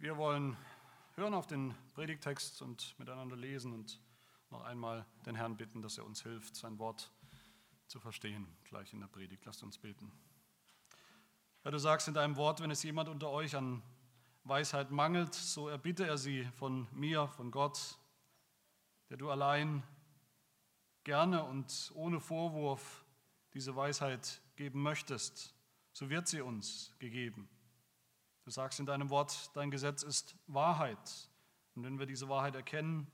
Wir wollen hören auf den Predigtext und miteinander lesen und noch einmal den Herrn bitten, dass er uns hilft, sein Wort zu verstehen, gleich in der Predigt. Lasst uns beten. Herr, du sagst in deinem Wort, wenn es jemand unter euch an Weisheit mangelt, so erbitte er sie von mir, von Gott, der du allein gerne und ohne Vorwurf diese Weisheit geben möchtest, so wird sie uns gegeben. Du sagst in deinem Wort, dein Gesetz ist Wahrheit. Und wenn wir diese Wahrheit erkennen,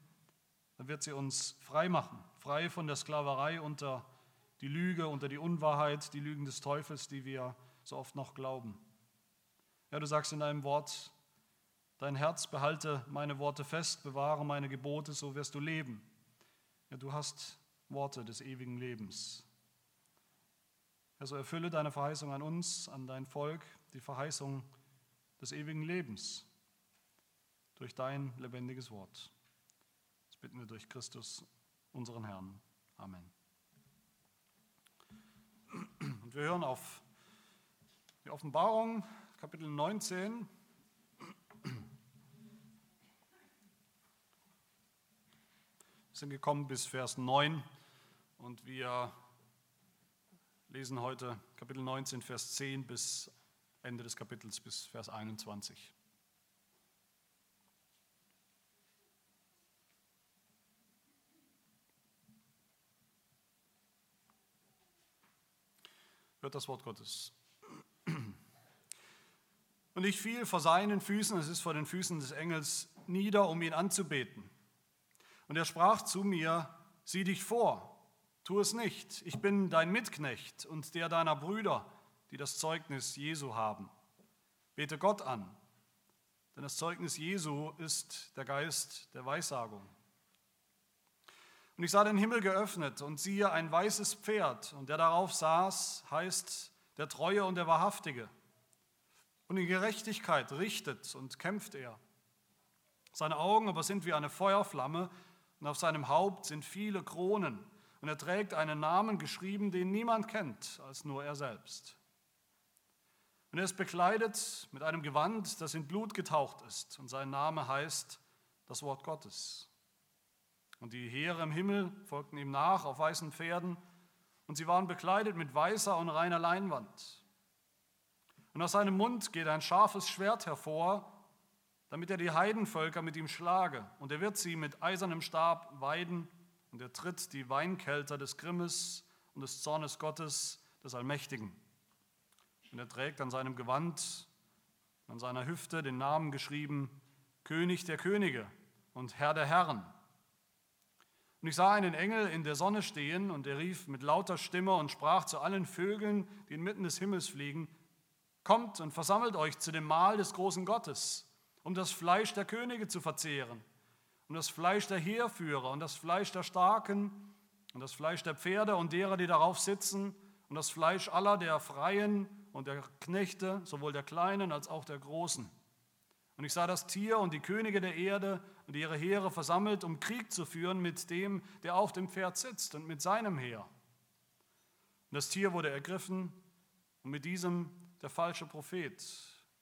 dann wird sie uns frei machen, frei von der Sklaverei unter die Lüge, unter die Unwahrheit, die Lügen des Teufels, die wir so oft noch glauben. Ja, du sagst in deinem Wort, dein Herz behalte meine Worte fest, bewahre meine Gebote, so wirst du leben. Ja, du hast Worte des ewigen Lebens. Ja, so erfülle deine Verheißung an uns, an dein Volk, die Verheißung des ewigen Lebens durch dein lebendiges Wort. Das bitten wir durch Christus, unseren Herrn. Amen. Und wir hören auf die Offenbarung, Kapitel 19. Wir sind gekommen bis Vers 9 und wir lesen heute Kapitel 19, Vers 10 bis Ende des Kapitels bis Vers 21. Hört das Wort Gottes. Und ich fiel vor seinen Füßen, es ist vor den Füßen des Engels, nieder, um ihn anzubeten. Und er sprach zu mir, sieh dich vor, tu es nicht, ich bin dein Mitknecht und der deiner Brüder, die das Zeugnis Jesu haben. Bete Gott an, denn das Zeugnis Jesu ist der Geist der Weissagung. Und ich sah den Himmel geöffnet und siehe ein weißes Pferd, und der darauf saß, heißt der Treue und der Wahrhaftige. Und in Gerechtigkeit richtet und kämpft er. Seine Augen aber sind wie eine Feuerflamme, und auf seinem Haupt sind viele Kronen. Und er trägt einen Namen geschrieben, den niemand kennt, als nur er selbst. Und er ist bekleidet mit einem Gewand, das in Blut getaucht ist. Und sein Name heißt das Wort Gottes. Und die Heere im Himmel folgten ihm nach auf weißen Pferden. Und sie waren bekleidet mit weißer und reiner Leinwand. Und aus seinem Mund geht ein scharfes Schwert hervor, damit er die Heidenvölker mit ihm schlage. Und er wird sie mit eisernem Stab weiden. Und er tritt die Weinkelter des Grimmes und des Zornes Gottes, des Allmächtigen. Und er trägt an seinem Gewand, an seiner Hüfte den Namen geschrieben, König der Könige und Herr der Herren. Und ich sah einen Engel in der Sonne stehen, und er rief mit lauter Stimme und sprach zu allen Vögeln, die inmitten des Himmels fliegen, Kommt und versammelt euch zu dem Mahl des großen Gottes, um das Fleisch der Könige zu verzehren, um das Fleisch der Heerführer und das Fleisch der Starken und das Fleisch der Pferde und derer, die darauf sitzen, und das Fleisch aller der Freien und der Knechte, sowohl der Kleinen als auch der Großen. Und ich sah das Tier und die Könige der Erde und ihre Heere versammelt, um Krieg zu führen mit dem, der auf dem Pferd sitzt und mit seinem Heer. Und das Tier wurde ergriffen und mit diesem der falsche Prophet,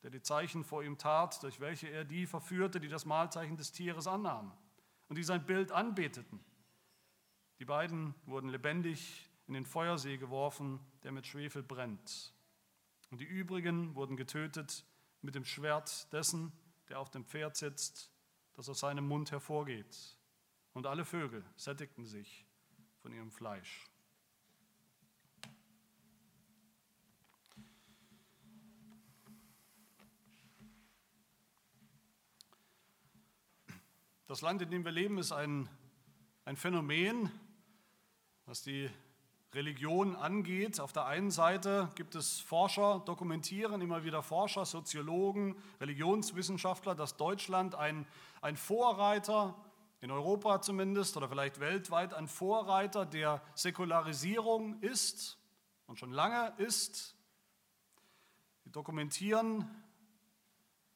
der die Zeichen vor ihm tat, durch welche er die verführte, die das Mahlzeichen des Tieres annahmen und die sein Bild anbeteten. Die beiden wurden lebendig in den Feuersee geworfen, der mit Schwefel brennt. Und die übrigen wurden getötet mit dem Schwert dessen, der auf dem Pferd sitzt, das aus seinem Mund hervorgeht. Und alle Vögel sättigten sich von ihrem Fleisch. Das Land, in dem wir leben, ist ein, ein Phänomen, was die Religion angeht. Auf der einen Seite gibt es Forscher, dokumentieren immer wieder Forscher, Soziologen, Religionswissenschaftler, dass Deutschland ein, ein Vorreiter, in Europa zumindest oder vielleicht weltweit, ein Vorreiter der Säkularisierung ist und schon lange ist. Sie dokumentieren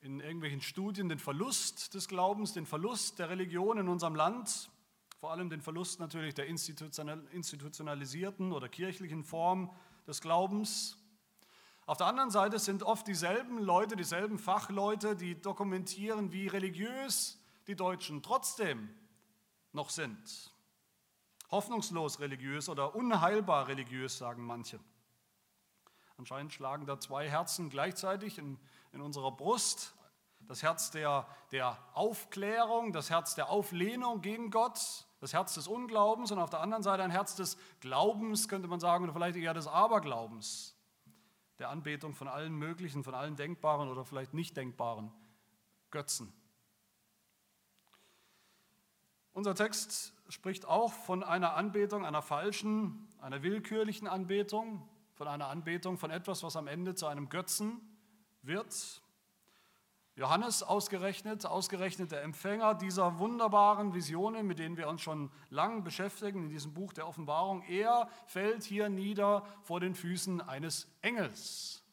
in irgendwelchen Studien den Verlust des Glaubens, den Verlust der Religion in unserem Land vor allem den Verlust natürlich der institutionalisierten oder kirchlichen Form des Glaubens. Auf der anderen Seite sind oft dieselben Leute, dieselben Fachleute, die dokumentieren, wie religiös die Deutschen trotzdem noch sind. Hoffnungslos religiös oder unheilbar religiös, sagen manche. Anscheinend schlagen da zwei Herzen gleichzeitig in, in unserer Brust. Das Herz der, der Aufklärung, das Herz der Auflehnung gegen Gott, das Herz des Unglaubens und auf der anderen Seite ein Herz des Glaubens, könnte man sagen, oder vielleicht eher des Aberglaubens, der Anbetung von allen möglichen, von allen denkbaren oder vielleicht nicht denkbaren Götzen. Unser Text spricht auch von einer Anbetung, einer falschen, einer willkürlichen Anbetung, von einer Anbetung von etwas, was am Ende zu einem Götzen wird. Johannes ausgerechnet, ausgerechnet der Empfänger dieser wunderbaren Visionen, mit denen wir uns schon lang beschäftigen in diesem Buch der Offenbarung, er fällt hier nieder vor den Füßen eines Engels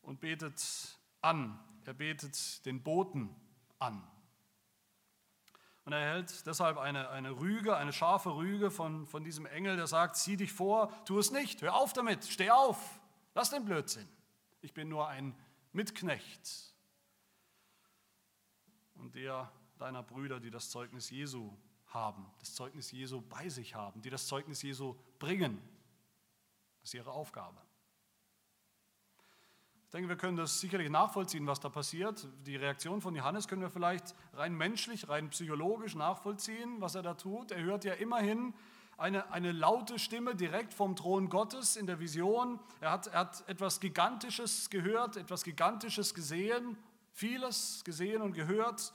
und betet an. Er betet den Boten an. Und er erhält deshalb eine, eine Rüge, eine scharfe Rüge von, von diesem Engel, der sagt, zieh dich vor, tu es nicht, hör auf damit, steh auf, lass den Blödsinn. Ich bin nur ein Mitknecht und der deiner Brüder, die das Zeugnis Jesu haben, das Zeugnis Jesu bei sich haben, die das Zeugnis Jesu bringen. Das ist ihre Aufgabe. Ich denke, wir können das sicherlich nachvollziehen, was da passiert. Die Reaktion von Johannes können wir vielleicht rein menschlich, rein psychologisch nachvollziehen, was er da tut. Er hört ja immerhin eine, eine laute Stimme direkt vom Thron Gottes in der Vision. Er hat, er hat etwas Gigantisches gehört, etwas Gigantisches gesehen, vieles gesehen und gehört.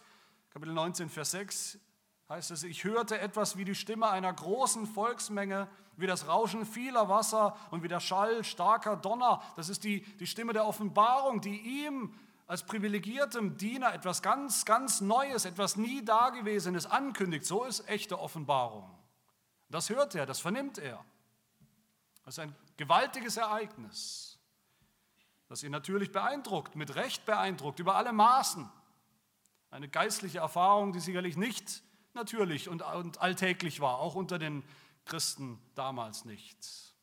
Kapitel 19, Vers 6 heißt es, ich hörte etwas wie die Stimme einer großen Volksmenge, wie das Rauschen vieler Wasser und wie der Schall starker Donner. Das ist die, die Stimme der Offenbarung, die ihm als privilegiertem Diener etwas ganz, ganz Neues, etwas nie Dagewesenes ankündigt. So ist echte Offenbarung. Das hört er, das vernimmt er. Das ist ein gewaltiges Ereignis, das ihn natürlich beeindruckt, mit Recht beeindruckt, über alle Maßen. Eine geistliche Erfahrung, die sicherlich nicht natürlich und, alltäglich war, auch unter den Christen damals nicht.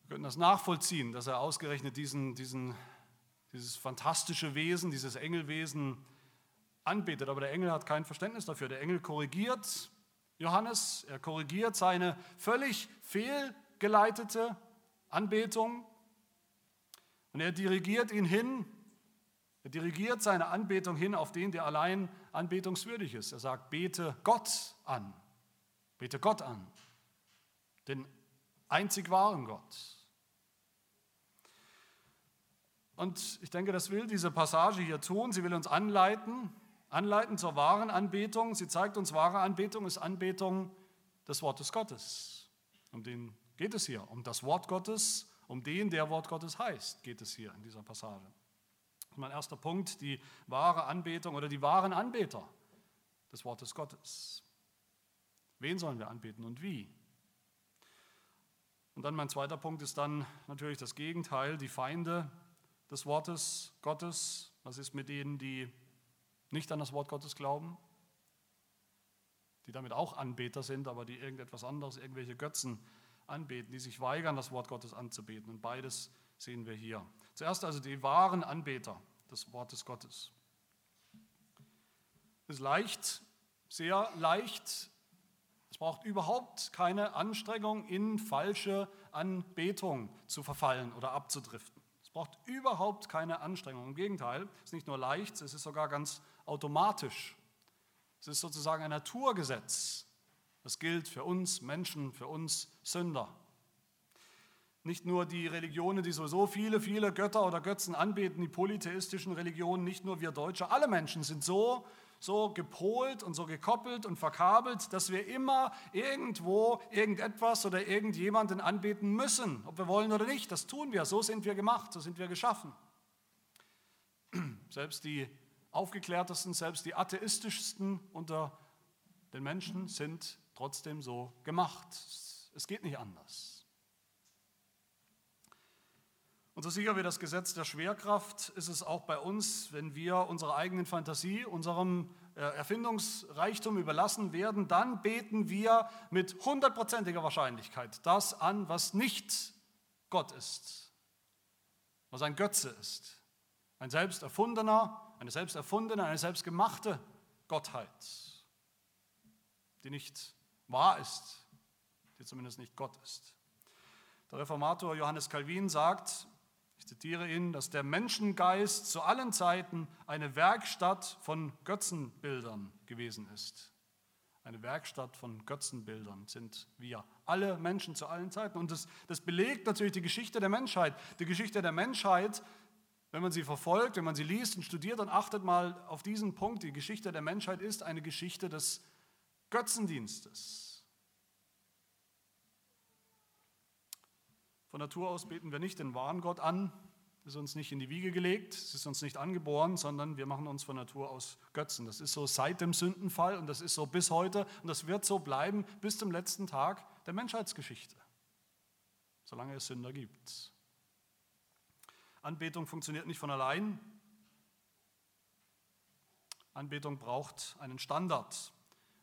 Wir können das nachvollziehen, dass er ausgerechnet diesen, diesen, dieses fantastische Wesen, dieses Engelwesen anbetet. Aber der Engel hat kein Verständnis dafür. Der Engel korrigiert Johannes, er korrigiert seine völlig fehlgeleitete Anbetung und er dirigiert ihn hin, er dirigiert seine Anbetung hin auf den, der allein anbetungswürdig ist. Er sagt, bete Gott an. Bete Gott an, den einzig wahren Gott. Und ich denke, das will diese Passage hier tun. Sie will uns anleiten, anleiten zur wahren Anbetung. Sie zeigt uns, wahre Anbetung ist Anbetung des Wortes Gottes. Um den geht es hier, um das Wort Gottes, um den, der Wort Gottes heißt, geht es hier in dieser Passage. Mein erster Punkt, die wahre Anbetung oder die wahren Anbeter des Wortes Gottes. Wen sollen wir anbeten und wie? Und dann mein zweiter Punkt ist dann natürlich das Gegenteil, die Feinde des Wortes Gottes. Was ist mit denen, die nicht an das Wort Gottes glauben? Die damit auch Anbeter sind, aber die irgendetwas anderes, irgendwelche Götzen anbeten, die sich weigern, das Wort Gottes anzubeten. Und beides sehen wir hier. Zuerst also die wahren Anbeter des Wortes Gottes. Es ist leicht, sehr leicht es braucht überhaupt keine Anstrengung, in falsche Anbetung zu verfallen oder abzudriften. Braucht überhaupt keine Anstrengung. Im Gegenteil, es ist nicht nur leicht, es ist sogar ganz automatisch. Es ist sozusagen ein Naturgesetz. Das gilt für uns Menschen, für uns Sünder. Nicht nur die Religionen, die sowieso viele, viele Götter oder Götzen anbeten, die polytheistischen Religionen, nicht nur wir Deutsche, alle Menschen sind so, so gepolt und so gekoppelt und verkabelt, dass wir immer irgendwo irgendetwas oder irgendjemanden anbeten müssen, ob wir wollen oder nicht. Das tun wir, so sind wir gemacht, so sind wir geschaffen. Selbst die aufgeklärtesten, selbst die atheistischsten unter den Menschen sind trotzdem so gemacht. Es geht nicht anders. Und so sicher wie das Gesetz der Schwerkraft ist es auch bei uns, wenn wir unserer eigenen Fantasie, unserem äh, Erfindungsreichtum überlassen werden, dann beten wir mit hundertprozentiger Wahrscheinlichkeit das an, was nicht Gott ist, was ein Götze ist, ein selbst erfundener, eine selbst eine selbstgemachte Gottheit, die nicht wahr ist, die zumindest nicht Gott ist. Der Reformator Johannes Calvin sagt, ich zitiere ihn, dass der Menschengeist zu allen Zeiten eine Werkstatt von Götzenbildern gewesen ist. Eine Werkstatt von Götzenbildern sind wir, alle Menschen zu allen Zeiten. Und das, das belegt natürlich die Geschichte der Menschheit. Die Geschichte der Menschheit, wenn man sie verfolgt, wenn man sie liest und studiert, dann achtet mal auf diesen Punkt. Die Geschichte der Menschheit ist eine Geschichte des Götzendienstes. Von Natur aus beten wir nicht den wahren Gott an, ist uns nicht in die Wiege gelegt, es ist uns nicht angeboren, sondern wir machen uns von Natur aus Götzen. Das ist so seit dem Sündenfall und das ist so bis heute und das wird so bleiben bis zum letzten Tag der Menschheitsgeschichte, solange es Sünder gibt. Anbetung funktioniert nicht von allein. Anbetung braucht einen Standard.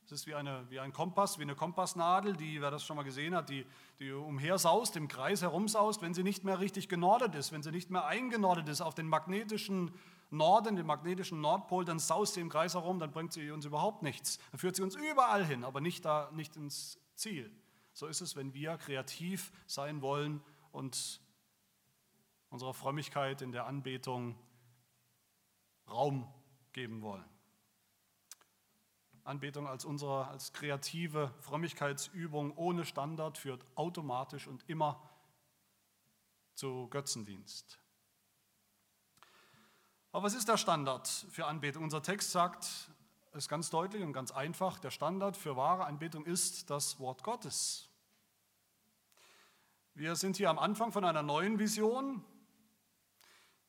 Es ist wie, eine, wie ein Kompass, wie eine Kompassnadel, die, wer das schon mal gesehen hat, die, die umhersaust, im Kreis herumsaust, wenn sie nicht mehr richtig genordet ist, wenn sie nicht mehr eingenordet ist auf den magnetischen Norden, den magnetischen Nordpol, dann saust sie im Kreis herum, dann bringt sie uns überhaupt nichts. Dann führt sie uns überall hin, aber nicht, da, nicht ins Ziel. So ist es, wenn wir kreativ sein wollen und unserer Frömmigkeit in der Anbetung Raum geben wollen. Anbetung als unsere als kreative Frömmigkeitsübung ohne Standard führt automatisch und immer zu Götzendienst. Aber was ist der Standard für Anbetung? Unser Text sagt es ganz deutlich und ganz einfach, der Standard für wahre Anbetung ist das Wort Gottes. Wir sind hier am Anfang von einer neuen Vision,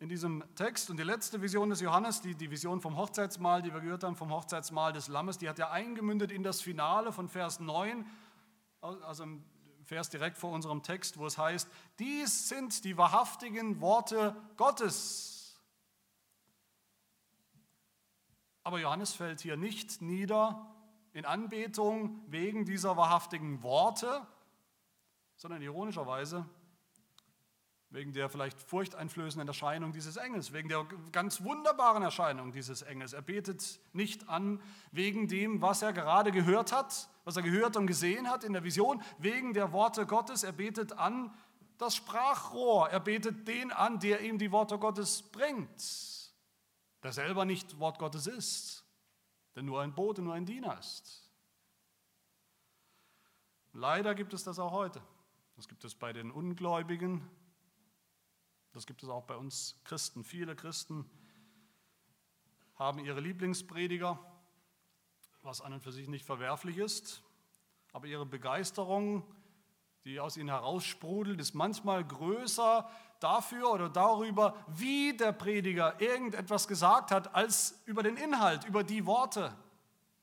in diesem Text. Und die letzte Vision des Johannes, die, die Vision vom Hochzeitsmahl, die wir gehört haben, vom Hochzeitsmahl des Lammes, die hat ja eingemündet in das Finale von Vers 9, also im Vers direkt vor unserem Text, wo es heißt, dies sind die wahrhaftigen Worte Gottes. Aber Johannes fällt hier nicht nieder in Anbetung wegen dieser wahrhaftigen Worte, sondern ironischerweise wegen der vielleicht furchteinflößenden Erscheinung dieses Engels, wegen der ganz wunderbaren Erscheinung dieses Engels. Er betet nicht an wegen dem, was er gerade gehört hat, was er gehört und gesehen hat in der Vision, wegen der Worte Gottes. Er betet an das Sprachrohr. Er betet den an, der ihm die Worte Gottes bringt, der selber nicht Wort Gottes ist, der nur ein Bote, nur ein Diener ist. Leider gibt es das auch heute. Das gibt es bei den Ungläubigen, das gibt es auch bei uns Christen. Viele Christen haben ihre Lieblingsprediger, was an und für sich nicht verwerflich ist, aber ihre Begeisterung, die aus ihnen heraussprudelt, ist manchmal größer dafür oder darüber, wie der Prediger irgendetwas gesagt hat, als über den Inhalt, über die Worte,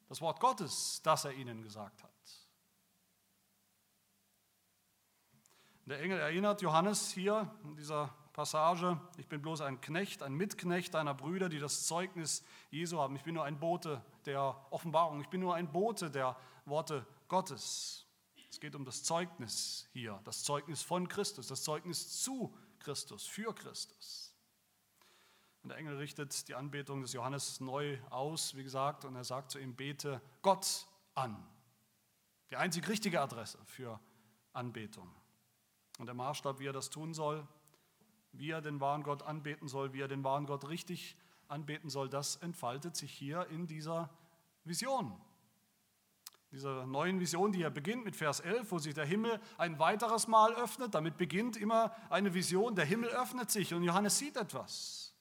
das Wort Gottes, das er ihnen gesagt hat. Der Engel erinnert Johannes hier in dieser Passage, ich bin bloß ein Knecht, ein Mitknecht deiner Brüder, die das Zeugnis Jesu haben. Ich bin nur ein Bote der Offenbarung, ich bin nur ein Bote der Worte Gottes. Es geht um das Zeugnis hier, das Zeugnis von Christus, das Zeugnis zu Christus, für Christus. Und der Engel richtet die Anbetung des Johannes neu aus, wie gesagt, und er sagt zu ihm, bete Gott an. Die einzig richtige Adresse für Anbetung. Und der Maßstab, wie er das tun soll, wie er den wahren Gott anbeten soll, wie er den wahren Gott richtig anbeten soll, das entfaltet sich hier in dieser Vision. Dieser neuen Vision, die ja beginnt mit Vers 11, wo sich der Himmel ein weiteres Mal öffnet. Damit beginnt immer eine Vision. Der Himmel öffnet sich und Johannes sieht etwas.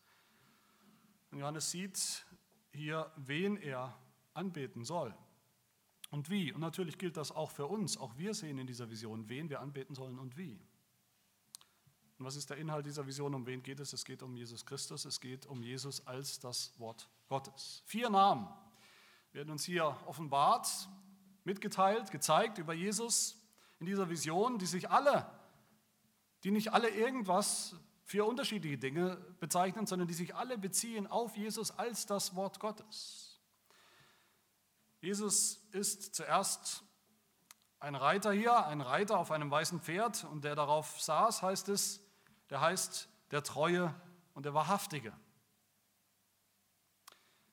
Und Johannes sieht hier, wen er anbeten soll und wie. Und natürlich gilt das auch für uns. Auch wir sehen in dieser Vision, wen wir anbeten sollen und wie. Und was ist der Inhalt dieser Vision? Um wen geht es? Es geht um Jesus Christus. Es geht um Jesus als das Wort Gottes. Vier Namen werden uns hier offenbart, mitgeteilt, gezeigt über Jesus in dieser Vision, die sich alle, die nicht alle irgendwas vier unterschiedliche Dinge bezeichnen, sondern die sich alle beziehen auf Jesus als das Wort Gottes. Jesus ist zuerst ein Reiter hier, ein Reiter auf einem weißen Pferd und der darauf saß, heißt es, der heißt der Treue und der Wahrhaftige.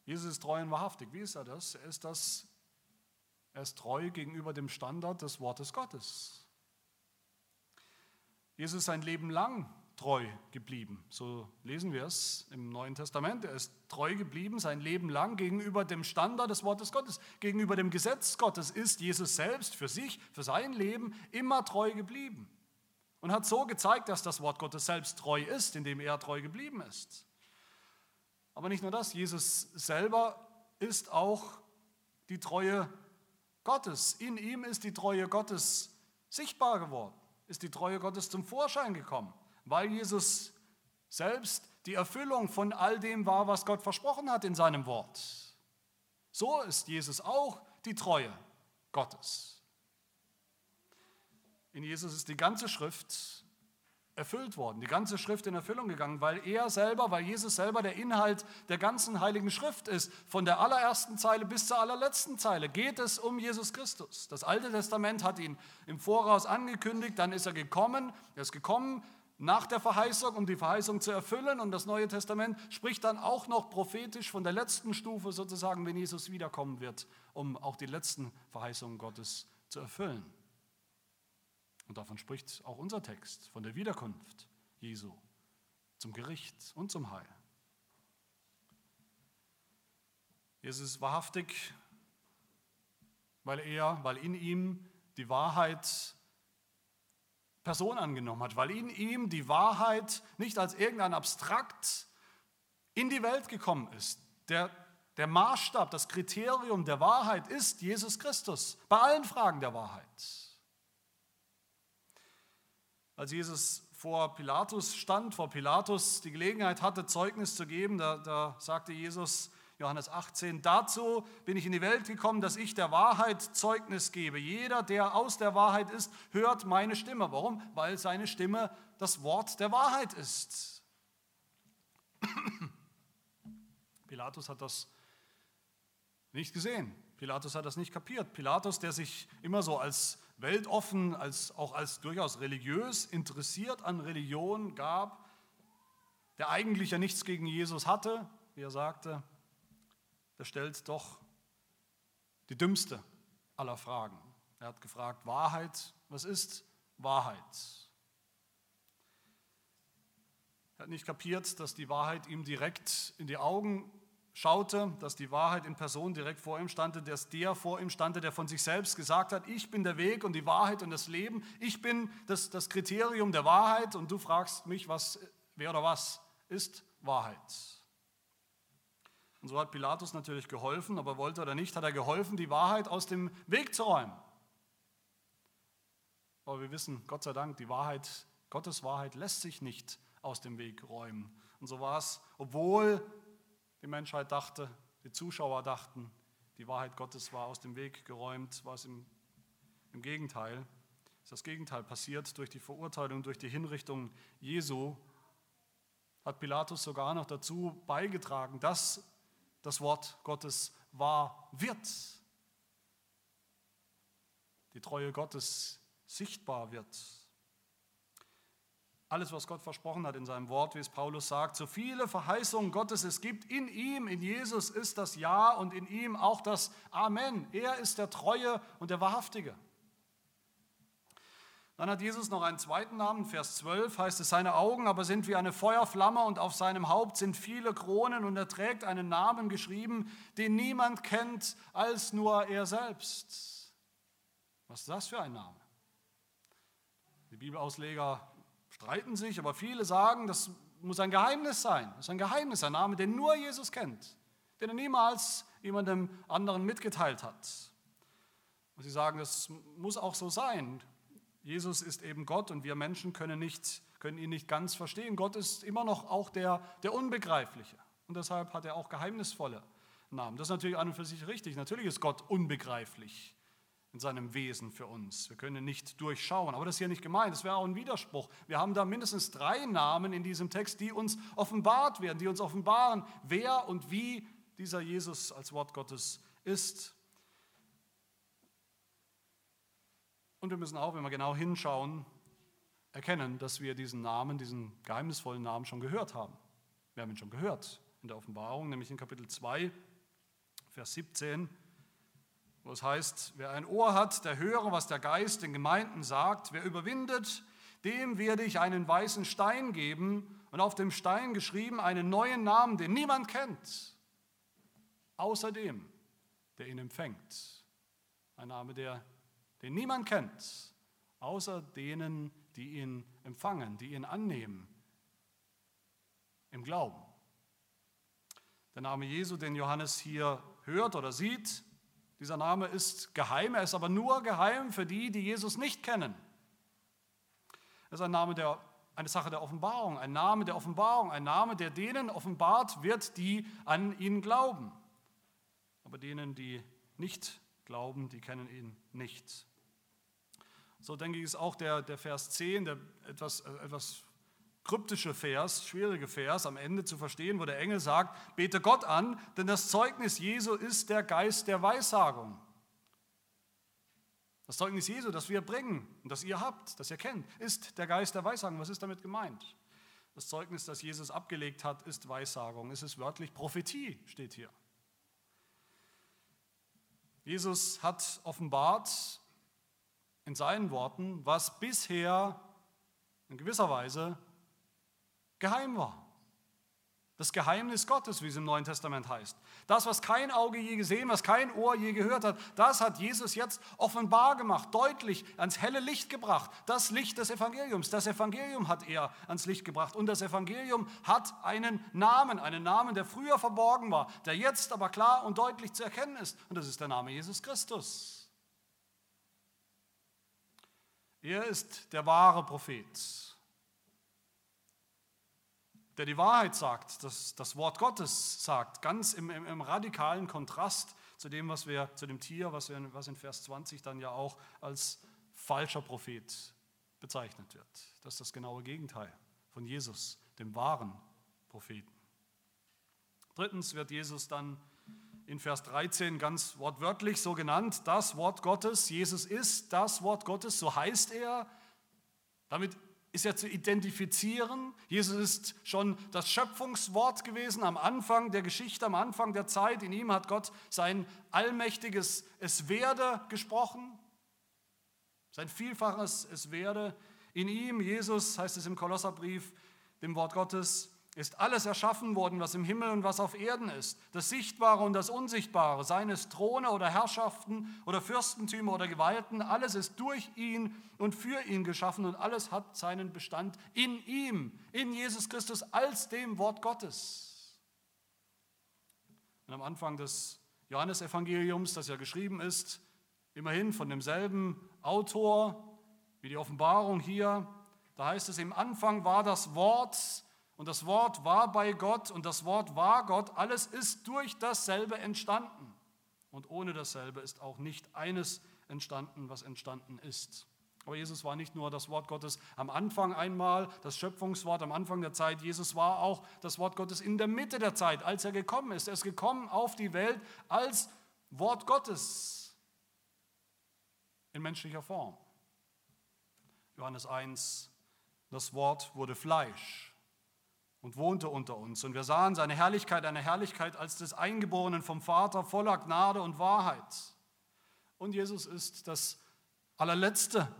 Jesus ist treu und wahrhaftig. Wie ist er das? Er ist das, er ist treu gegenüber dem Standard des Wortes Gottes. Jesus ist sein Leben lang treu geblieben. So lesen wir es im Neuen Testament. Er ist treu geblieben sein Leben lang gegenüber dem Standard des Wortes Gottes, gegenüber dem Gesetz Gottes ist Jesus selbst für sich, für sein Leben immer treu geblieben und hat so gezeigt, dass das Wort Gottes selbst treu ist, indem er treu geblieben ist. Aber nicht nur das, Jesus selber ist auch die Treue Gottes. In ihm ist die Treue Gottes sichtbar geworden, ist die Treue Gottes zum Vorschein gekommen, weil Jesus selbst die Erfüllung von all dem war, was Gott versprochen hat in seinem Wort. So ist Jesus auch die Treue Gottes. In Jesus ist die ganze Schrift erfüllt worden, die ganze Schrift in Erfüllung gegangen, weil er selber, weil Jesus selber der Inhalt der ganzen heiligen Schrift ist. Von der allerersten Zeile bis zur allerletzten Zeile geht es um Jesus Christus. Das Alte Testament hat ihn im Voraus angekündigt, dann ist er gekommen, er ist gekommen nach der Verheißung, um die Verheißung zu erfüllen und das Neue Testament spricht dann auch noch prophetisch von der letzten Stufe sozusagen, wenn Jesus wiederkommen wird, um auch die letzten Verheißungen Gottes zu erfüllen. Und davon spricht auch unser Text, von der Wiederkunft Jesu zum Gericht und zum Heil. Jesus ist wahrhaftig, weil er, weil in ihm die Wahrheit Person angenommen hat, weil in ihm die Wahrheit nicht als irgendein Abstrakt in die Welt gekommen ist. Der, der Maßstab, das Kriterium der Wahrheit ist Jesus Christus bei allen Fragen der Wahrheit. Als Jesus vor Pilatus stand, vor Pilatus die Gelegenheit hatte, Zeugnis zu geben, da, da sagte Jesus, Johannes 18, dazu bin ich in die Welt gekommen, dass ich der Wahrheit Zeugnis gebe. Jeder, der aus der Wahrheit ist, hört meine Stimme. Warum? Weil seine Stimme das Wort der Wahrheit ist. Pilatus hat das nicht gesehen. Pilatus hat das nicht kapiert. Pilatus, der sich immer so als weltoffen, als, auch als durchaus religiös interessiert an Religion gab, der eigentlich ja nichts gegen Jesus hatte, wie er sagte, der stellt doch die dümmste aller Fragen. Er hat gefragt, Wahrheit, was ist Wahrheit? Er hat nicht kapiert, dass die Wahrheit ihm direkt in die Augen schaute, dass die Wahrheit in Person direkt vor ihm stand, dass der vor ihm stand, der von sich selbst gesagt hat, ich bin der Weg und die Wahrheit und das Leben, ich bin das, das Kriterium der Wahrheit und du fragst mich, was, wer oder was ist Wahrheit. Und so hat Pilatus natürlich geholfen, aber wollte oder nicht, hat er geholfen, die Wahrheit aus dem Weg zu räumen. Aber wir wissen, Gott sei Dank, die Wahrheit, Gottes Wahrheit lässt sich nicht aus dem Weg räumen. Und so war es, obwohl die Menschheit dachte, die Zuschauer dachten, die Wahrheit Gottes war aus dem Weg geräumt, war es im, im Gegenteil. Ist das Gegenteil passiert durch die Verurteilung, durch die Hinrichtung Jesu, hat Pilatus sogar noch dazu beigetragen, dass das Wort Gottes wahr wird. Die Treue Gottes sichtbar wird. Alles, was Gott versprochen hat in seinem Wort, wie es Paulus sagt, so viele Verheißungen Gottes es gibt, in ihm, in Jesus ist das Ja und in ihm auch das Amen. Er ist der Treue und der Wahrhaftige. Dann hat Jesus noch einen zweiten Namen, Vers 12 heißt es, seine Augen aber sind wie eine Feuerflamme und auf seinem Haupt sind viele Kronen und er trägt einen Namen geschrieben, den niemand kennt als nur er selbst. Was ist das für ein Name? Die Bibelausleger streiten sich, aber viele sagen, das muss ein Geheimnis sein. Das ist ein Geheimnis, ein Name, den nur Jesus kennt, den er niemals jemandem anderen mitgeteilt hat. Und sie sagen, das muss auch so sein. Jesus ist eben Gott und wir Menschen können, nicht, können ihn nicht ganz verstehen. Gott ist immer noch auch der, der Unbegreifliche. Und deshalb hat er auch geheimnisvolle Namen. Das ist natürlich an und für sich richtig. Natürlich ist Gott unbegreiflich. In seinem Wesen für uns. Wir können nicht durchschauen, aber das ist hier nicht gemeint, das wäre auch ein Widerspruch. Wir haben da mindestens drei Namen in diesem Text, die uns offenbart werden, die uns offenbaren, wer und wie dieser Jesus als Wort Gottes ist. Und wir müssen auch, wenn wir genau hinschauen, erkennen, dass wir diesen Namen, diesen geheimnisvollen Namen schon gehört haben. Wir haben ihn schon gehört in der Offenbarung, nämlich in Kapitel 2, Vers 17 wo es heißt, wer ein Ohr hat, der höre, was der Geist den Gemeinden sagt. Wer überwindet, dem werde ich einen weißen Stein geben und auf dem Stein geschrieben einen neuen Namen, den niemand kennt, außer dem, der ihn empfängt. Ein Name, der, den niemand kennt, außer denen, die ihn empfangen, die ihn annehmen, im Glauben. Der Name Jesu, den Johannes hier hört oder sieht, dieser Name ist geheim, er ist aber nur geheim für die, die Jesus nicht kennen. Er ist ein Name der, eine Sache der Offenbarung, ein Name der Offenbarung, ein Name, der denen offenbart wird, die an ihn glauben. Aber denen, die nicht glauben, die kennen ihn nicht. So denke ich, ist auch der, der Vers 10, der etwas, etwas kryptische Vers, schwierige Vers am Ende zu verstehen, wo der Engel sagt, bete Gott an, denn das Zeugnis Jesu ist der Geist der Weissagung. Das Zeugnis Jesu, das wir bringen und das ihr habt, das ihr kennt, ist der Geist der Weissagung. Was ist damit gemeint? Das Zeugnis, das Jesus abgelegt hat, ist Weissagung. Es ist wörtlich Prophetie, steht hier. Jesus hat offenbart in seinen Worten, was bisher in gewisser Weise geheim war. Das Geheimnis Gottes, wie es im Neuen Testament heißt. Das, was kein Auge je gesehen, was kein Ohr je gehört hat, das hat Jesus jetzt offenbar gemacht, deutlich ans helle Licht gebracht. Das Licht des Evangeliums. Das Evangelium hat er ans Licht gebracht. Und das Evangelium hat einen Namen, einen Namen, der früher verborgen war, der jetzt aber klar und deutlich zu erkennen ist. Und das ist der Name Jesus Christus. Er ist der wahre Prophet der die Wahrheit sagt, das, das Wort Gottes sagt, ganz im, im, im, radikalen Kontrast zu dem, was wir, zu dem Tier, was, wir, was in Vers 20 dann ja auch als falscher Prophet bezeichnet wird. Das ist das genaue Gegenteil von Jesus, dem wahren Propheten. Drittens wird Jesus dann in Vers 13 ganz wortwörtlich so genannt, das Wort Gottes. Jesus ist das Wort Gottes, so heißt er. Damit ist ja zu identifizieren. Jesus ist schon das Schöpfungswort gewesen am Anfang der Geschichte, am Anfang der Zeit. In ihm hat Gott sein allmächtiges Es werde gesprochen, sein vielfaches Es werde. In ihm, Jesus, heißt es im Kolosserbrief, dem Wort Gottes, ist alles erschaffen worden, was im Himmel und was auf Erden ist, das Sichtbare und das Unsichtbare, seines Throne oder Herrschaften oder Fürstentümer oder Gewalten, alles ist durch ihn und für ihn geschaffen und alles hat seinen Bestand in ihm, in Jesus Christus als dem Wort Gottes. Und am Anfang des Johannesevangeliums, das ja geschrieben ist, immerhin von demselben Autor wie die Offenbarung hier, da heißt es, im Anfang war das Wort, und das Wort war bei Gott und das Wort war Gott. Alles ist durch dasselbe entstanden. Und ohne dasselbe ist auch nicht eines entstanden, was entstanden ist. Aber Jesus war nicht nur das Wort Gottes am Anfang einmal, das Schöpfungswort am Anfang der Zeit. Jesus war auch das Wort Gottes in der Mitte der Zeit, als er gekommen ist. Er ist gekommen auf die Welt als Wort Gottes in menschlicher Form. Johannes 1, das Wort wurde Fleisch und wohnte unter uns. Und wir sahen seine Herrlichkeit, eine Herrlichkeit als des Eingeborenen vom Vater, voller Gnade und Wahrheit. Und Jesus ist das allerletzte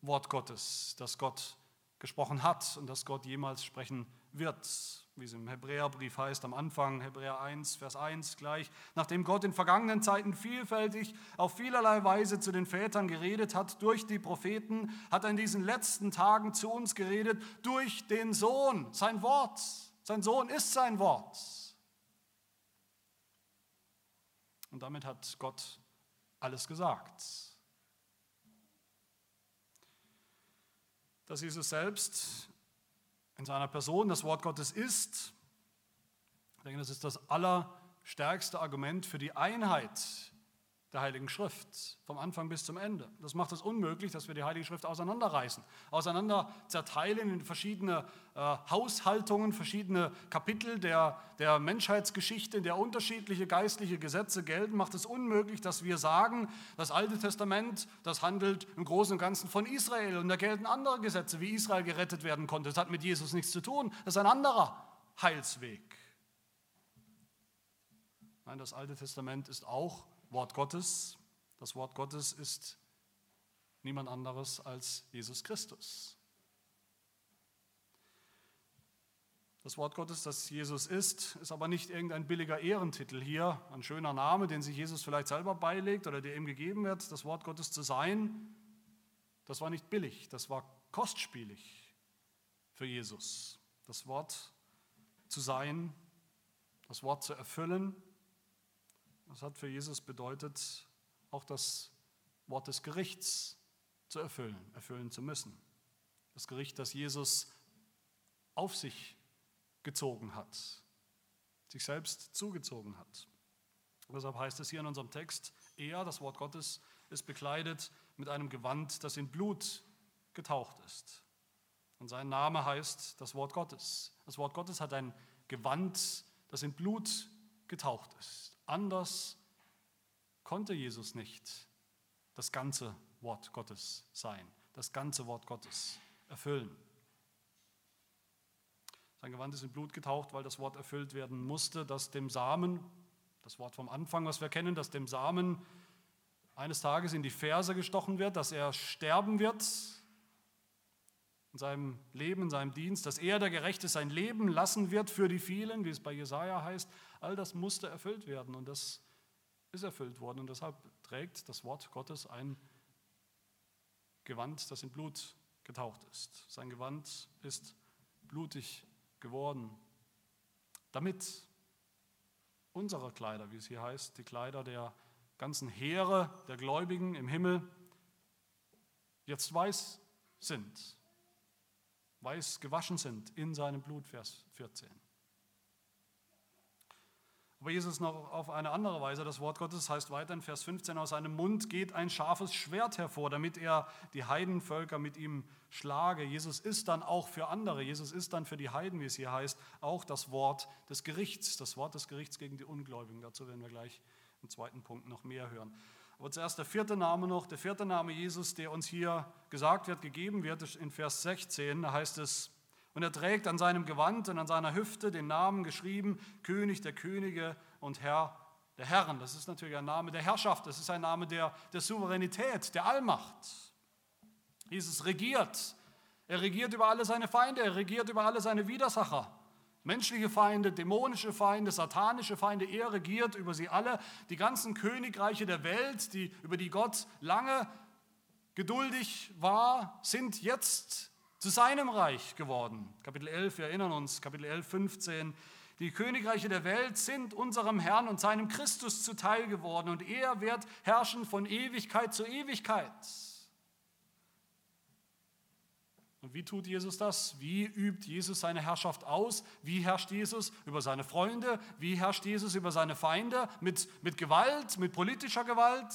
Wort Gottes, das Gott gesprochen hat und das Gott jemals sprechen wird wie es im Hebräerbrief heißt, am Anfang, Hebräer 1, Vers 1 gleich, nachdem Gott in vergangenen Zeiten vielfältig auf vielerlei Weise zu den Vätern geredet hat, durch die Propheten, hat er in diesen letzten Tagen zu uns geredet, durch den Sohn, sein Wort. Sein Sohn ist sein Wort. Und damit hat Gott alles gesagt. Dass Jesus selbst in seiner Person das Wort Gottes ist. Ich denke, das ist das allerstärkste Argument für die Einheit der Heiligen Schrift, vom Anfang bis zum Ende. Das macht es unmöglich, dass wir die Heilige Schrift auseinanderreißen, auseinander zerteilen in verschiedene äh, Haushaltungen, verschiedene Kapitel der, der Menschheitsgeschichte, in der unterschiedliche geistliche Gesetze gelten, macht es unmöglich, dass wir sagen, das Alte Testament, das handelt im Großen und Ganzen von Israel und da gelten andere Gesetze, wie Israel gerettet werden konnte. Das hat mit Jesus nichts zu tun, das ist ein anderer Heilsweg. Nein, das Alte Testament ist auch Wort Gottes. Das Wort Gottes ist niemand anderes als Jesus Christus. Das Wort Gottes, das Jesus ist, ist aber nicht irgendein billiger Ehrentitel hier, ein schöner Name, den sich Jesus vielleicht selber beilegt oder der ihm gegeben wird. Das Wort Gottes zu sein, das war nicht billig, das war kostspielig für Jesus. Das Wort zu sein, das Wort zu erfüllen, das hat für Jesus bedeutet, auch das Wort des Gerichts zu erfüllen, erfüllen zu müssen. Das Gericht, das Jesus auf sich gezogen hat, sich selbst zugezogen hat. Und deshalb heißt es hier in unserem Text, er, das Wort Gottes, ist bekleidet mit einem Gewand, das in Blut getaucht ist. Und sein Name heißt das Wort Gottes. Das Wort Gottes hat ein Gewand, das in Blut getaucht ist. Anders konnte Jesus nicht das ganze Wort Gottes sein, das ganze Wort Gottes erfüllen. Sein Gewand ist in Blut getaucht, weil das Wort erfüllt werden musste, dass dem Samen, das Wort vom Anfang, was wir kennen, dass dem Samen eines Tages in die Ferse gestochen wird, dass er sterben wird in seinem Leben, in seinem Dienst, dass er, der Gerechte, sein Leben lassen wird für die vielen, wie es bei Jesaja heißt, All das musste erfüllt werden und das ist erfüllt worden und deshalb trägt das Wort Gottes ein Gewand, das in Blut getaucht ist. Sein Gewand ist blutig geworden, damit unsere Kleider, wie es hier heißt, die Kleider der ganzen Heere der Gläubigen im Himmel, jetzt weiß sind, weiß gewaschen sind in seinem Blut, Vers 14. Aber Jesus noch auf eine andere Weise. Das Wort Gottes heißt weiter in Vers 15, aus seinem Mund geht ein scharfes Schwert hervor, damit er die Heidenvölker mit ihm schlage. Jesus ist dann auch für andere, Jesus ist dann für die Heiden, wie es hier heißt, auch das Wort des Gerichts, das Wort des Gerichts gegen die Ungläubigen. Dazu werden wir gleich im zweiten Punkt noch mehr hören. Aber zuerst der vierte Name noch, der vierte Name Jesus, der uns hier gesagt wird, gegeben wird, in Vers 16, da heißt es, und er trägt an seinem Gewand und an seiner Hüfte den Namen geschrieben, König der Könige und Herr der Herren. Das ist natürlich ein Name der Herrschaft, das ist ein Name der, der Souveränität, der Allmacht. Jesus regiert. Er regiert über alle seine Feinde, er regiert über alle seine Widersacher. Menschliche Feinde, dämonische Feinde, satanische Feinde, er regiert über sie alle. Die ganzen Königreiche der Welt, die, über die Gott lange geduldig war, sind jetzt zu seinem Reich geworden. Kapitel 11, wir erinnern uns, Kapitel 11, 15. Die Königreiche der Welt sind unserem Herrn und seinem Christus zuteil geworden und er wird herrschen von Ewigkeit zu Ewigkeit. Und wie tut Jesus das? Wie übt Jesus seine Herrschaft aus? Wie herrscht Jesus über seine Freunde? Wie herrscht Jesus über seine Feinde? Mit, mit Gewalt, mit politischer Gewalt,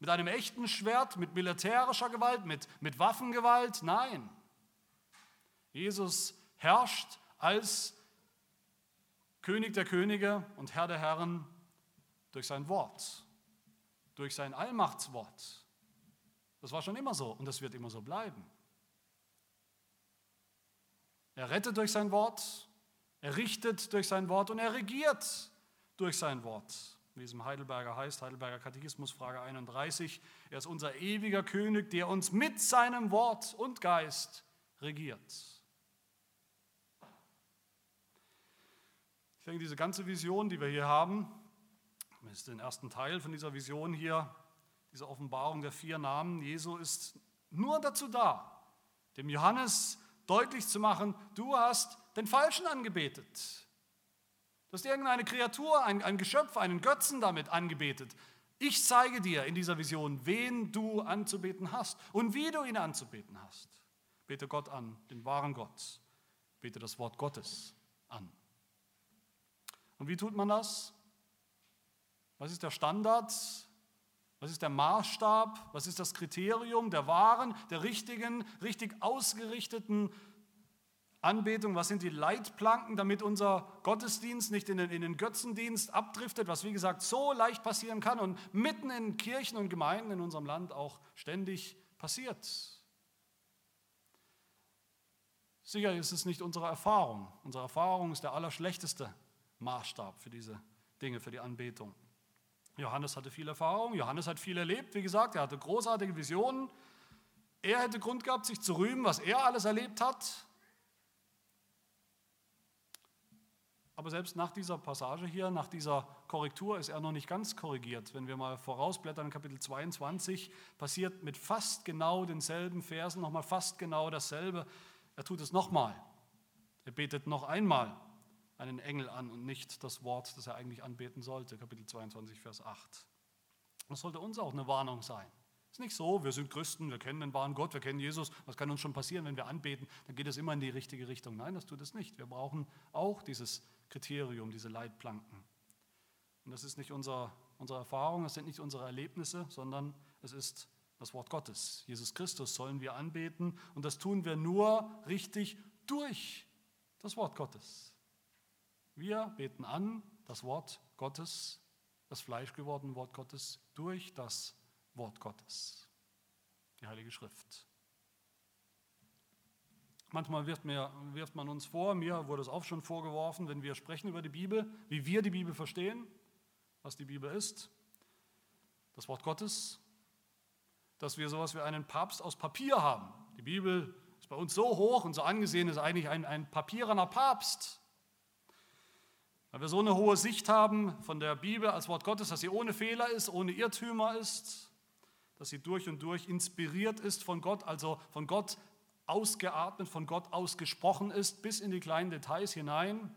mit einem echten Schwert, mit militärischer Gewalt, mit, mit Waffengewalt? Nein. Jesus herrscht als König der Könige und Herr der Herren durch sein Wort, durch sein Allmachtswort. Das war schon immer so und das wird immer so bleiben. Er rettet durch sein Wort, er richtet durch sein Wort und er regiert durch sein Wort. Wie es im Heidelberger heißt, Heidelberger Katechismus, Frage 31. Er ist unser ewiger König, der uns mit seinem Wort und Geist regiert. Ich diese ganze Vision, die wir hier haben, ist den ersten Teil von dieser Vision hier, diese Offenbarung der vier Namen Jesu, ist nur dazu da, dem Johannes deutlich zu machen, du hast den Falschen angebetet. Du hast irgendeine Kreatur, ein, ein Geschöpf, einen Götzen damit angebetet. Ich zeige dir in dieser Vision, wen du anzubeten hast und wie du ihn anzubeten hast. Bete Gott an, den wahren Gott. Bete das Wort Gottes an. Und wie tut man das? Was ist der Standard? Was ist der Maßstab? Was ist das Kriterium der wahren, der richtigen, richtig ausgerichteten Anbetung? Was sind die Leitplanken, damit unser Gottesdienst nicht in den, in den Götzendienst abdriftet, was wie gesagt so leicht passieren kann und mitten in Kirchen und Gemeinden in unserem Land auch ständig passiert? Sicher ist es nicht unsere Erfahrung. Unsere Erfahrung ist der allerschlechteste Maßstab für diese Dinge, für die Anbetung. Johannes hatte viel Erfahrung, Johannes hat viel erlebt, wie gesagt, er hatte großartige Visionen. Er hätte Grund gehabt, sich zu rühmen, was er alles erlebt hat. Aber selbst nach dieser Passage hier, nach dieser Korrektur, ist er noch nicht ganz korrigiert. Wenn wir mal vorausblättern, Kapitel 22, passiert mit fast genau denselben Versen nochmal fast genau dasselbe. Er tut es nochmal. Er betet noch einmal einen Engel an und nicht das Wort, das er eigentlich anbeten sollte. Kapitel 22, Vers 8. Das sollte uns auch eine Warnung sein. Es ist nicht so, wir sind Christen, wir kennen den wahren Gott, wir kennen Jesus. Was kann uns schon passieren, wenn wir anbeten? Dann geht es immer in die richtige Richtung. Nein, das tut es nicht. Wir brauchen auch dieses Kriterium, diese Leitplanken. Und das ist nicht unser, unsere Erfahrung, das sind nicht unsere Erlebnisse, sondern es ist das Wort Gottes. Jesus Christus sollen wir anbeten und das tun wir nur richtig durch das Wort Gottes. Wir beten an das Wort Gottes, das fleischgewordene Wort Gottes, durch das Wort Gottes, die Heilige Schrift. Manchmal wirft, mir, wirft man uns vor, mir wurde es auch schon vorgeworfen, wenn wir sprechen über die Bibel, wie wir die Bibel verstehen, was die Bibel ist, das Wort Gottes, dass wir sowas wie einen Papst aus Papier haben. Die Bibel ist bei uns so hoch und so angesehen, ist eigentlich ein, ein papierener Papst. Weil wir so eine hohe Sicht haben von der Bibel als Wort Gottes, dass sie ohne Fehler ist, ohne Irrtümer ist, dass sie durch und durch inspiriert ist von Gott, also von Gott ausgeatmet, von Gott ausgesprochen ist, bis in die kleinen Details hinein.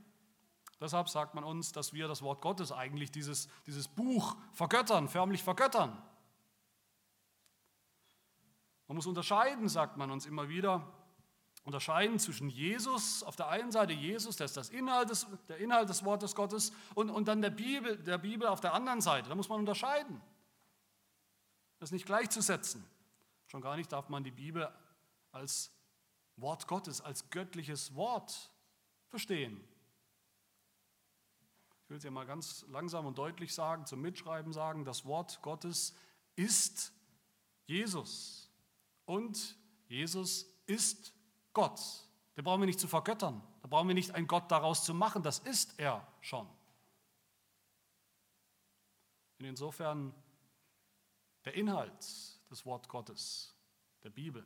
Deshalb sagt man uns, dass wir das Wort Gottes eigentlich, dieses, dieses Buch vergöttern, förmlich vergöttern. Man muss unterscheiden, sagt man uns immer wieder, unterscheiden zwischen Jesus, auf der einen Seite Jesus, das ist das Inhalt des, der Inhalt des Wortes Gottes, und, und dann der Bibel, der Bibel auf der anderen Seite. Da muss man unterscheiden. Das ist nicht gleichzusetzen. Schon gar nicht darf man die Bibel als Wort Gottes, als göttliches Wort verstehen. Ich will es ja mal ganz langsam und deutlich sagen, zum Mitschreiben sagen, das Wort Gottes ist Jesus. Und Jesus ist Gott. Den brauchen wir nicht zu vergöttern. Da brauchen wir nicht einen Gott daraus zu machen. Das ist er schon. Und insofern der Inhalt des Wort Gottes, der Bibel.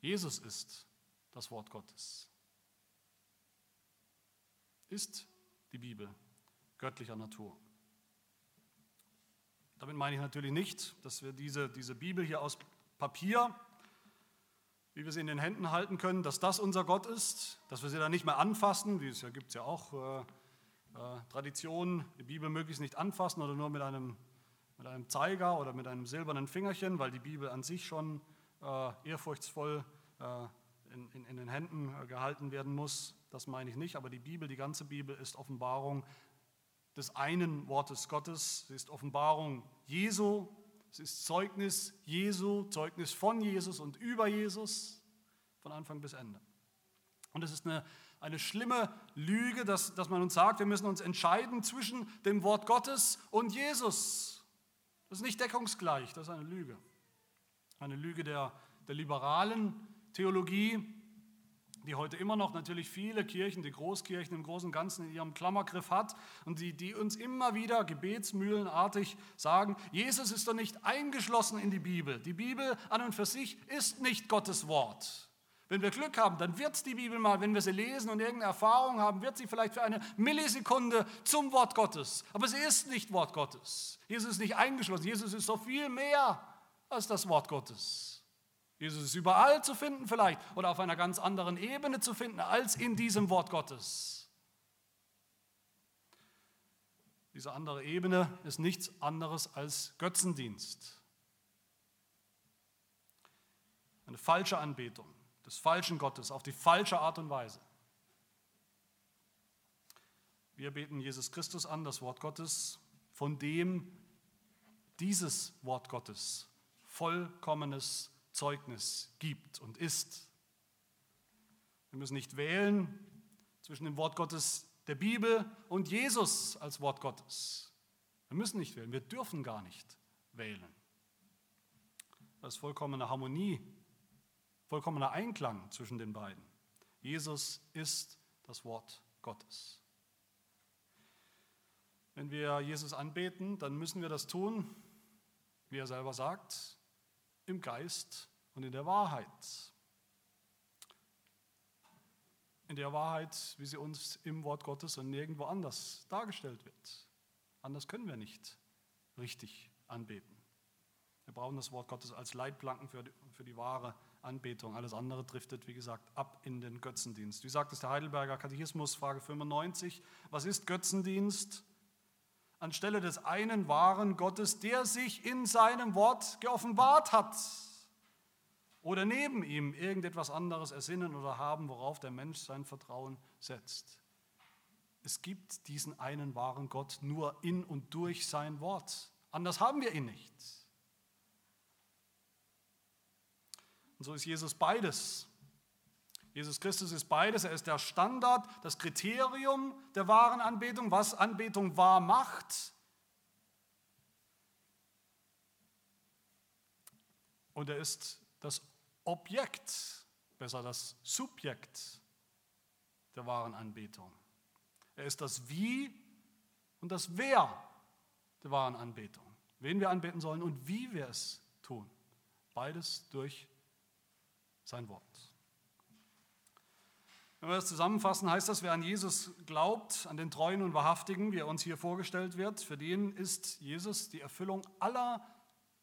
Jesus ist das Wort Gottes. Ist die Bibel göttlicher Natur. Damit meine ich natürlich nicht, dass wir diese, diese Bibel hier aus Papier, wie wir sie in den Händen halten können, dass das unser Gott ist, dass wir sie dann nicht mehr anfassen, wie es ja gibt ja auch äh, äh, Traditionen, die Bibel möglichst nicht anfassen oder nur mit einem, mit einem Zeiger oder mit einem silbernen Fingerchen, weil die Bibel an sich schon äh, ehrfurchtsvoll äh, in, in, in den Händen äh, gehalten werden muss. Das meine ich nicht, aber die Bibel, die ganze Bibel ist Offenbarung des einen Wortes Gottes. Sie ist Offenbarung Jesu. Es ist Zeugnis Jesu, Zeugnis von Jesus und über Jesus von Anfang bis Ende. Und es ist eine, eine schlimme Lüge, dass, dass man uns sagt, wir müssen uns entscheiden zwischen dem Wort Gottes und Jesus. Das ist nicht deckungsgleich, das ist eine Lüge. Eine Lüge der, der liberalen Theologie, die heute immer noch natürlich viele Kirchen, die Großkirchen im Großen und Ganzen in ihrem Klammergriff hat und die, die uns immer wieder gebetsmühlenartig sagen, Jesus ist doch nicht eingeschlossen in die Bibel. Die Bibel an und für sich ist nicht Gottes Wort. Wenn wir Glück haben, dann wird die Bibel mal, wenn wir sie lesen und irgendeine Erfahrung haben, wird sie vielleicht für eine Millisekunde zum Wort Gottes. Aber sie ist nicht Wort Gottes. Jesus ist nicht eingeschlossen. Jesus ist so viel mehr als das Wort Gottes. Jesus ist überall zu finden vielleicht oder auf einer ganz anderen Ebene zu finden als in diesem Wort Gottes. Diese andere Ebene ist nichts anderes als Götzendienst. Eine falsche Anbetung des falschen Gottes auf die falsche Art und Weise. Wir beten Jesus Christus an, das Wort Gottes, von dem dieses Wort Gottes vollkommenes Zeugnis gibt und ist. Wir müssen nicht wählen zwischen dem Wort Gottes der Bibel und Jesus als Wort Gottes. Wir müssen nicht wählen, wir dürfen gar nicht wählen. Das ist vollkommene Harmonie, vollkommener Einklang zwischen den beiden. Jesus ist das Wort Gottes. Wenn wir Jesus anbeten, dann müssen wir das tun, wie er selber sagt, im Geist und in der Wahrheit. In der Wahrheit, wie sie uns im Wort Gottes und nirgendwo anders dargestellt wird. Anders können wir nicht richtig anbeten. Wir brauchen das Wort Gottes als Leitplanken für die, für die wahre Anbetung. Alles andere driftet, wie gesagt, ab in den Götzendienst. Wie sagt es der Heidelberger Katechismus, Frage 95, was ist Götzendienst? Anstelle des einen wahren Gottes, der sich in seinem Wort geoffenbart hat. Oder neben ihm irgendetwas anderes ersinnen oder haben, worauf der Mensch sein Vertrauen setzt. Es gibt diesen einen wahren Gott nur in und durch sein Wort. Anders haben wir ihn nicht. Und so ist Jesus beides. Jesus Christus ist beides. Er ist der Standard, das Kriterium der wahren Anbetung, was Anbetung wahr macht. Und er ist das Objekt, besser das Subjekt der wahren Anbetung. Er ist das Wie und das Wer der wahren Anbetung. Wen wir anbeten sollen und wie wir es tun. Beides durch sein Wort. Wenn wir das zusammenfassen, heißt das, wer an Jesus glaubt, an den Treuen und Wahrhaftigen, wie er uns hier vorgestellt wird, für den ist Jesus die Erfüllung aller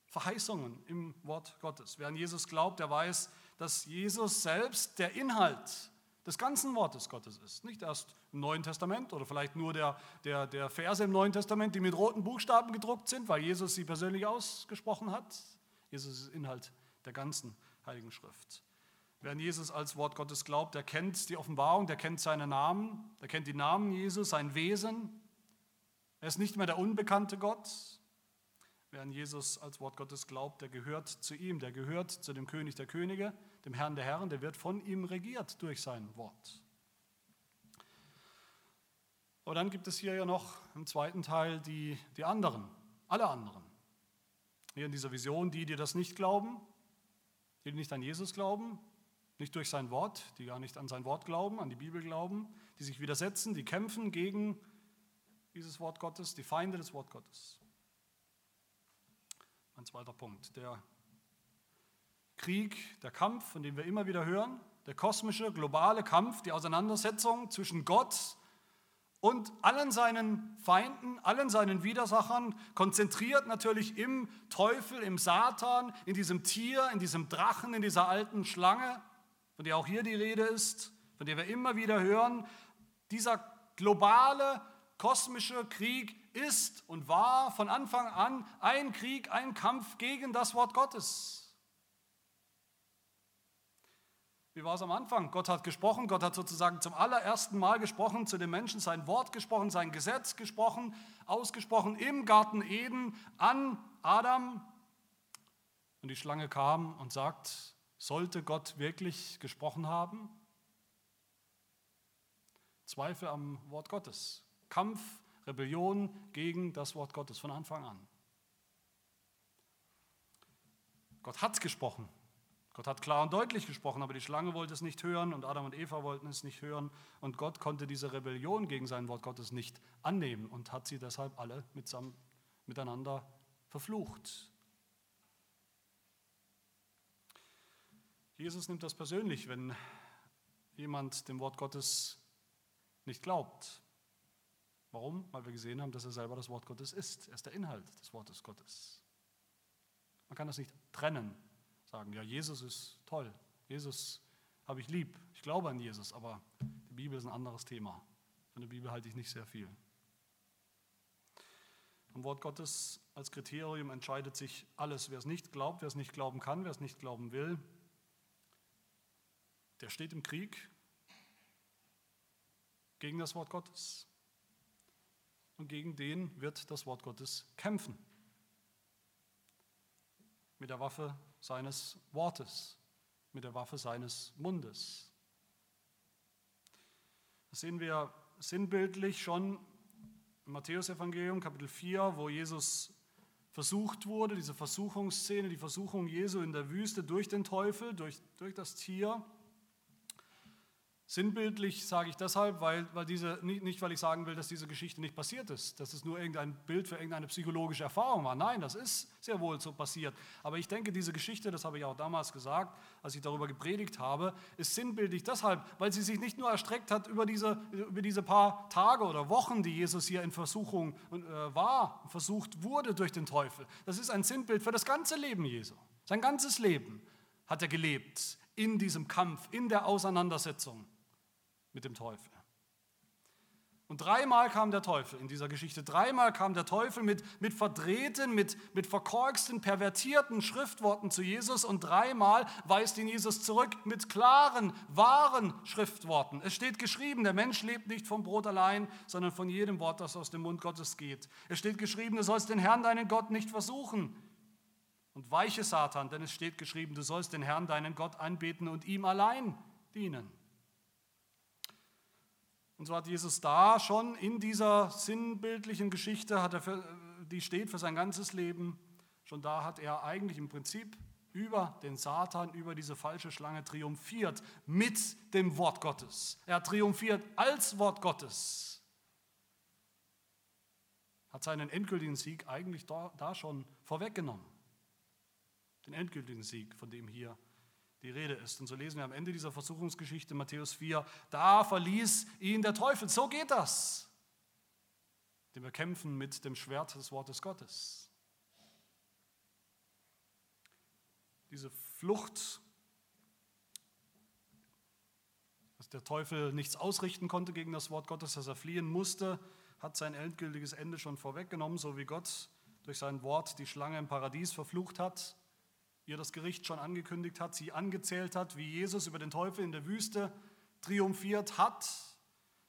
Verheißungen im Wort Gottes. Wer an Jesus glaubt, der weiß, dass Jesus selbst der Inhalt des ganzen Wortes Gottes ist. Nicht erst im Neuen Testament oder vielleicht nur der, der, der Verse im Neuen Testament, die mit roten Buchstaben gedruckt sind, weil Jesus sie persönlich ausgesprochen hat. Jesus ist Inhalt der ganzen Heiligen Schrift. Wer an Jesus als Wort Gottes glaubt, der kennt die Offenbarung, der kennt seine Namen, der kennt die Namen Jesus, sein Wesen. Er ist nicht mehr der unbekannte Gott. Wer an Jesus als Wort Gottes glaubt, der gehört zu ihm, der gehört zu dem König der Könige, dem Herrn der Herren, der wird von ihm regiert durch sein Wort. Aber dann gibt es hier ja noch im zweiten Teil die, die anderen, alle anderen. Hier in dieser Vision, die, die das nicht glauben, die nicht an Jesus glauben, nicht durch sein Wort, die gar nicht an sein Wort glauben, an die Bibel glauben, die sich widersetzen, die kämpfen gegen dieses Wort Gottes, die Feinde des Wort Gottes. Ein zweiter Punkt, der Krieg, der Kampf, von dem wir immer wieder hören, der kosmische, globale Kampf, die Auseinandersetzung zwischen Gott und allen seinen Feinden, allen seinen Widersachern, konzentriert natürlich im Teufel, im Satan, in diesem Tier, in diesem Drachen, in dieser alten Schlange von der auch hier die Rede ist, von der wir immer wieder hören, dieser globale kosmische Krieg ist und war von Anfang an ein Krieg, ein Kampf gegen das Wort Gottes. Wie war es am Anfang? Gott hat gesprochen, Gott hat sozusagen zum allerersten Mal gesprochen, zu den Menschen sein Wort gesprochen, sein Gesetz gesprochen, ausgesprochen im Garten Eden an Adam. Und die Schlange kam und sagt, sollte Gott wirklich gesprochen haben? Zweifel am Wort Gottes. Kampf, Rebellion gegen das Wort Gottes von Anfang an. Gott hat gesprochen. Gott hat klar und deutlich gesprochen, aber die Schlange wollte es nicht hören und Adam und Eva wollten es nicht hören und Gott konnte diese Rebellion gegen sein Wort Gottes nicht annehmen und hat sie deshalb alle miteinander verflucht. Jesus nimmt das persönlich, wenn jemand dem Wort Gottes nicht glaubt. Warum? Weil wir gesehen haben, dass er selber das Wort Gottes ist. Er ist der Inhalt des Wortes Gottes. Man kann das nicht trennen, sagen, ja, Jesus ist toll, Jesus habe ich lieb, ich glaube an Jesus, aber die Bibel ist ein anderes Thema. Von der Bibel halte ich nicht sehr viel. Am Wort Gottes als Kriterium entscheidet sich alles. Wer es nicht glaubt, wer es nicht glauben kann, wer es nicht glauben will, der steht im Krieg gegen das Wort Gottes. Und gegen den wird das Wort Gottes kämpfen. mit der Waffe seines Wortes, mit der Waffe seines Mundes. Das sehen wir sinnbildlich schon im Matthäusevangelium Kapitel 4, wo Jesus versucht wurde, diese Versuchungsszene, die Versuchung Jesu in der Wüste durch den Teufel, durch, durch das Tier. Sinnbildlich sage ich deshalb, weil, weil diese, nicht, nicht weil ich sagen will, dass diese Geschichte nicht passiert ist, dass es nur irgendein Bild für irgendeine psychologische Erfahrung war. Nein, das ist sehr wohl so passiert. Aber ich denke, diese Geschichte, das habe ich auch damals gesagt, als ich darüber gepredigt habe, ist sinnbildlich deshalb, weil sie sich nicht nur erstreckt hat über diese, über diese paar Tage oder Wochen, die Jesus hier in Versuchung äh, war, versucht wurde durch den Teufel. Das ist ein Sinnbild für das ganze Leben Jesu. Sein ganzes Leben hat er gelebt in diesem Kampf, in der Auseinandersetzung mit dem Teufel. Und dreimal kam der Teufel in dieser Geschichte. Dreimal kam der Teufel mit, mit verdrehten, mit, mit verkorksten, pervertierten Schriftworten zu Jesus und dreimal weist ihn Jesus zurück mit klaren, wahren Schriftworten. Es steht geschrieben, der Mensch lebt nicht vom Brot allein, sondern von jedem Wort, das aus dem Mund Gottes geht. Es steht geschrieben, du sollst den Herrn, deinen Gott, nicht versuchen. Und weiche Satan, denn es steht geschrieben, du sollst den Herrn, deinen Gott, anbeten und ihm allein dienen. Und so hat Jesus da schon in dieser sinnbildlichen Geschichte, hat er für, die steht für sein ganzes Leben, schon da hat er eigentlich im Prinzip über den Satan, über diese falsche Schlange triumphiert mit dem Wort Gottes. Er triumphiert als Wort Gottes. Hat seinen endgültigen Sieg eigentlich da, da schon vorweggenommen. Den endgültigen Sieg, von dem hier die Rede ist. Und so lesen wir am Ende dieser Versuchungsgeschichte Matthäus 4, da verließ ihn der Teufel. So geht das. Denn wir kämpfen mit dem Schwert des Wortes Gottes. Diese Flucht, dass der Teufel nichts ausrichten konnte gegen das Wort Gottes, dass er fliehen musste, hat sein endgültiges Ende schon vorweggenommen, so wie Gott durch sein Wort die Schlange im Paradies verflucht hat ihr das Gericht schon angekündigt hat, sie angezählt hat, wie Jesus über den Teufel in der Wüste triumphiert hat,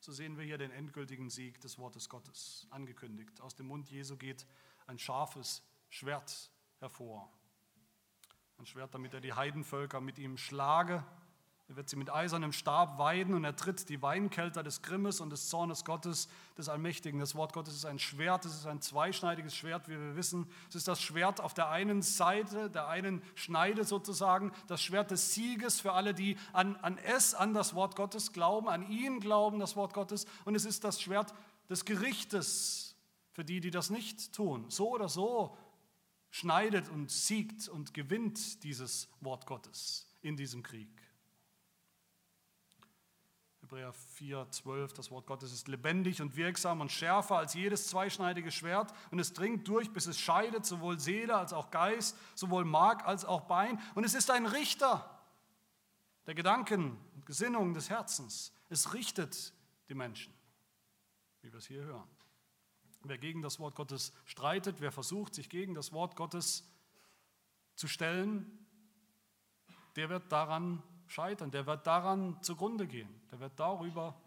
so sehen wir hier den endgültigen Sieg des Wortes Gottes angekündigt. Aus dem Mund Jesu geht ein scharfes Schwert hervor. Ein Schwert, damit er die Heidenvölker mit ihm schlage er wird sie mit eisernem Stab weiden und er tritt die Weinkelter des Grimmes und des Zornes Gottes, des Allmächtigen. Das Wort Gottes ist ein Schwert, es ist ein zweischneidiges Schwert, wie wir wissen. Es ist das Schwert auf der einen Seite, der einen Schneide sozusagen, das Schwert des Sieges für alle, die an, an es, an das Wort Gottes glauben, an ihn glauben, das Wort Gottes. Und es ist das Schwert des Gerichtes für die, die das nicht tun. So oder so schneidet und siegt und gewinnt dieses Wort Gottes in diesem Krieg. Hebräer 4, 12, das Wort Gottes ist lebendig und wirksam und schärfer als jedes zweischneidige Schwert und es dringt durch, bis es scheidet, sowohl Seele als auch Geist, sowohl Mark als auch Bein. Und es ist ein Richter der Gedanken und Gesinnungen des Herzens. Es richtet die Menschen, wie wir es hier hören. Wer gegen das Wort Gottes streitet, wer versucht, sich gegen das Wort Gottes zu stellen, der wird daran scheitern, der wird daran zugrunde gehen, der wird darüber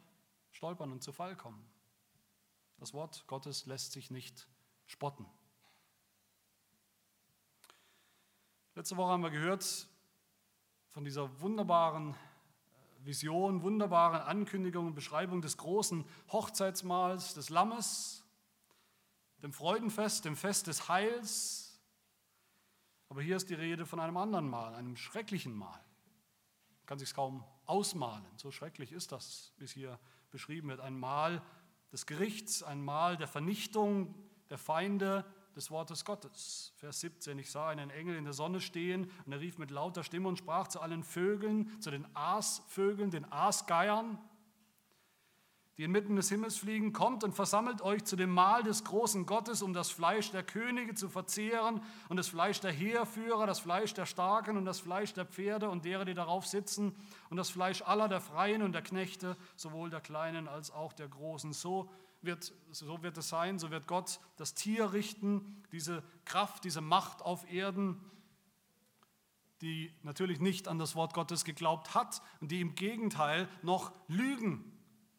stolpern und zu Fall kommen. Das Wort Gottes lässt sich nicht spotten. Letzte Woche haben wir gehört von dieser wunderbaren äh, Vision, wunderbaren Ankündigung und Beschreibung des großen Hochzeitsmahls des Lammes, dem Freudenfest, dem Fest des Heils. Aber hier ist die Rede von einem anderen Mahl, einem schrecklichen Mahl kann sich kaum ausmalen. So schrecklich ist das, wie es hier beschrieben wird. Ein Mal des Gerichts, ein Mal der Vernichtung der Feinde des Wortes Gottes. Vers 17, ich sah einen Engel in der Sonne stehen und er rief mit lauter Stimme und sprach zu allen Vögeln, zu den Aasvögeln, den Aasgeiern, die inmitten des Himmels fliegen, kommt und versammelt euch zu dem Mahl des großen Gottes, um das Fleisch der Könige zu verzehren und das Fleisch der Heerführer, das Fleisch der Starken und das Fleisch der Pferde und derer, die darauf sitzen und das Fleisch aller der Freien und der Knechte, sowohl der Kleinen als auch der Großen. So wird, so wird es sein, so wird Gott das Tier richten, diese Kraft, diese Macht auf Erden, die natürlich nicht an das Wort Gottes geglaubt hat und die im Gegenteil noch Lügen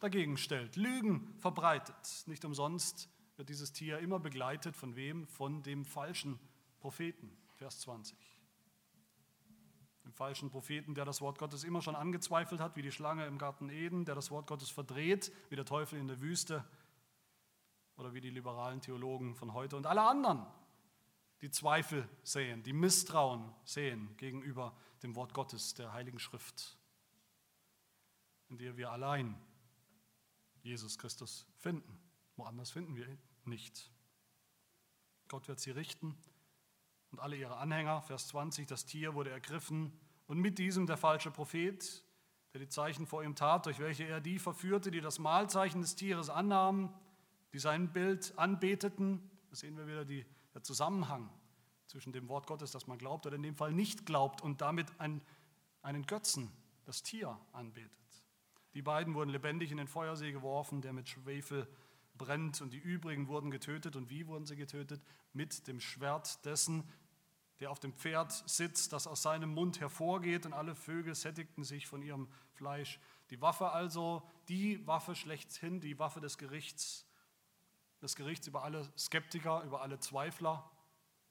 dagegen stellt, Lügen verbreitet. Nicht umsonst wird dieses Tier immer begleitet von wem? Von dem falschen Propheten. Vers 20. dem falschen Propheten, der das Wort Gottes immer schon angezweifelt hat, wie die Schlange im Garten Eden, der das Wort Gottes verdreht, wie der Teufel in der Wüste oder wie die liberalen Theologen von heute und alle anderen, die Zweifel sehen, die Misstrauen sehen gegenüber dem Wort Gottes, der Heiligen Schrift, in der wir allein Jesus Christus finden. Woanders finden wir ihn nicht. Gott wird sie richten und alle ihre Anhänger. Vers 20, das Tier wurde ergriffen und mit diesem der falsche Prophet, der die Zeichen vor ihm tat, durch welche er die verführte, die das Mahlzeichen des Tieres annahmen, die sein Bild anbeteten. Da sehen wir wieder die, der Zusammenhang zwischen dem Wort Gottes, das man glaubt oder in dem Fall nicht glaubt und damit ein, einen Götzen, das Tier anbetet. Die beiden wurden lebendig in den Feuersee geworfen, der mit Schwefel brennt und die übrigen wurden getötet. Und wie wurden sie getötet? Mit dem Schwert dessen, der auf dem Pferd sitzt, das aus seinem Mund hervorgeht und alle Vögel sättigten sich von ihrem Fleisch. Die Waffe also, die Waffe schlechthin, die Waffe des Gerichts, des Gerichts über alle Skeptiker, über alle Zweifler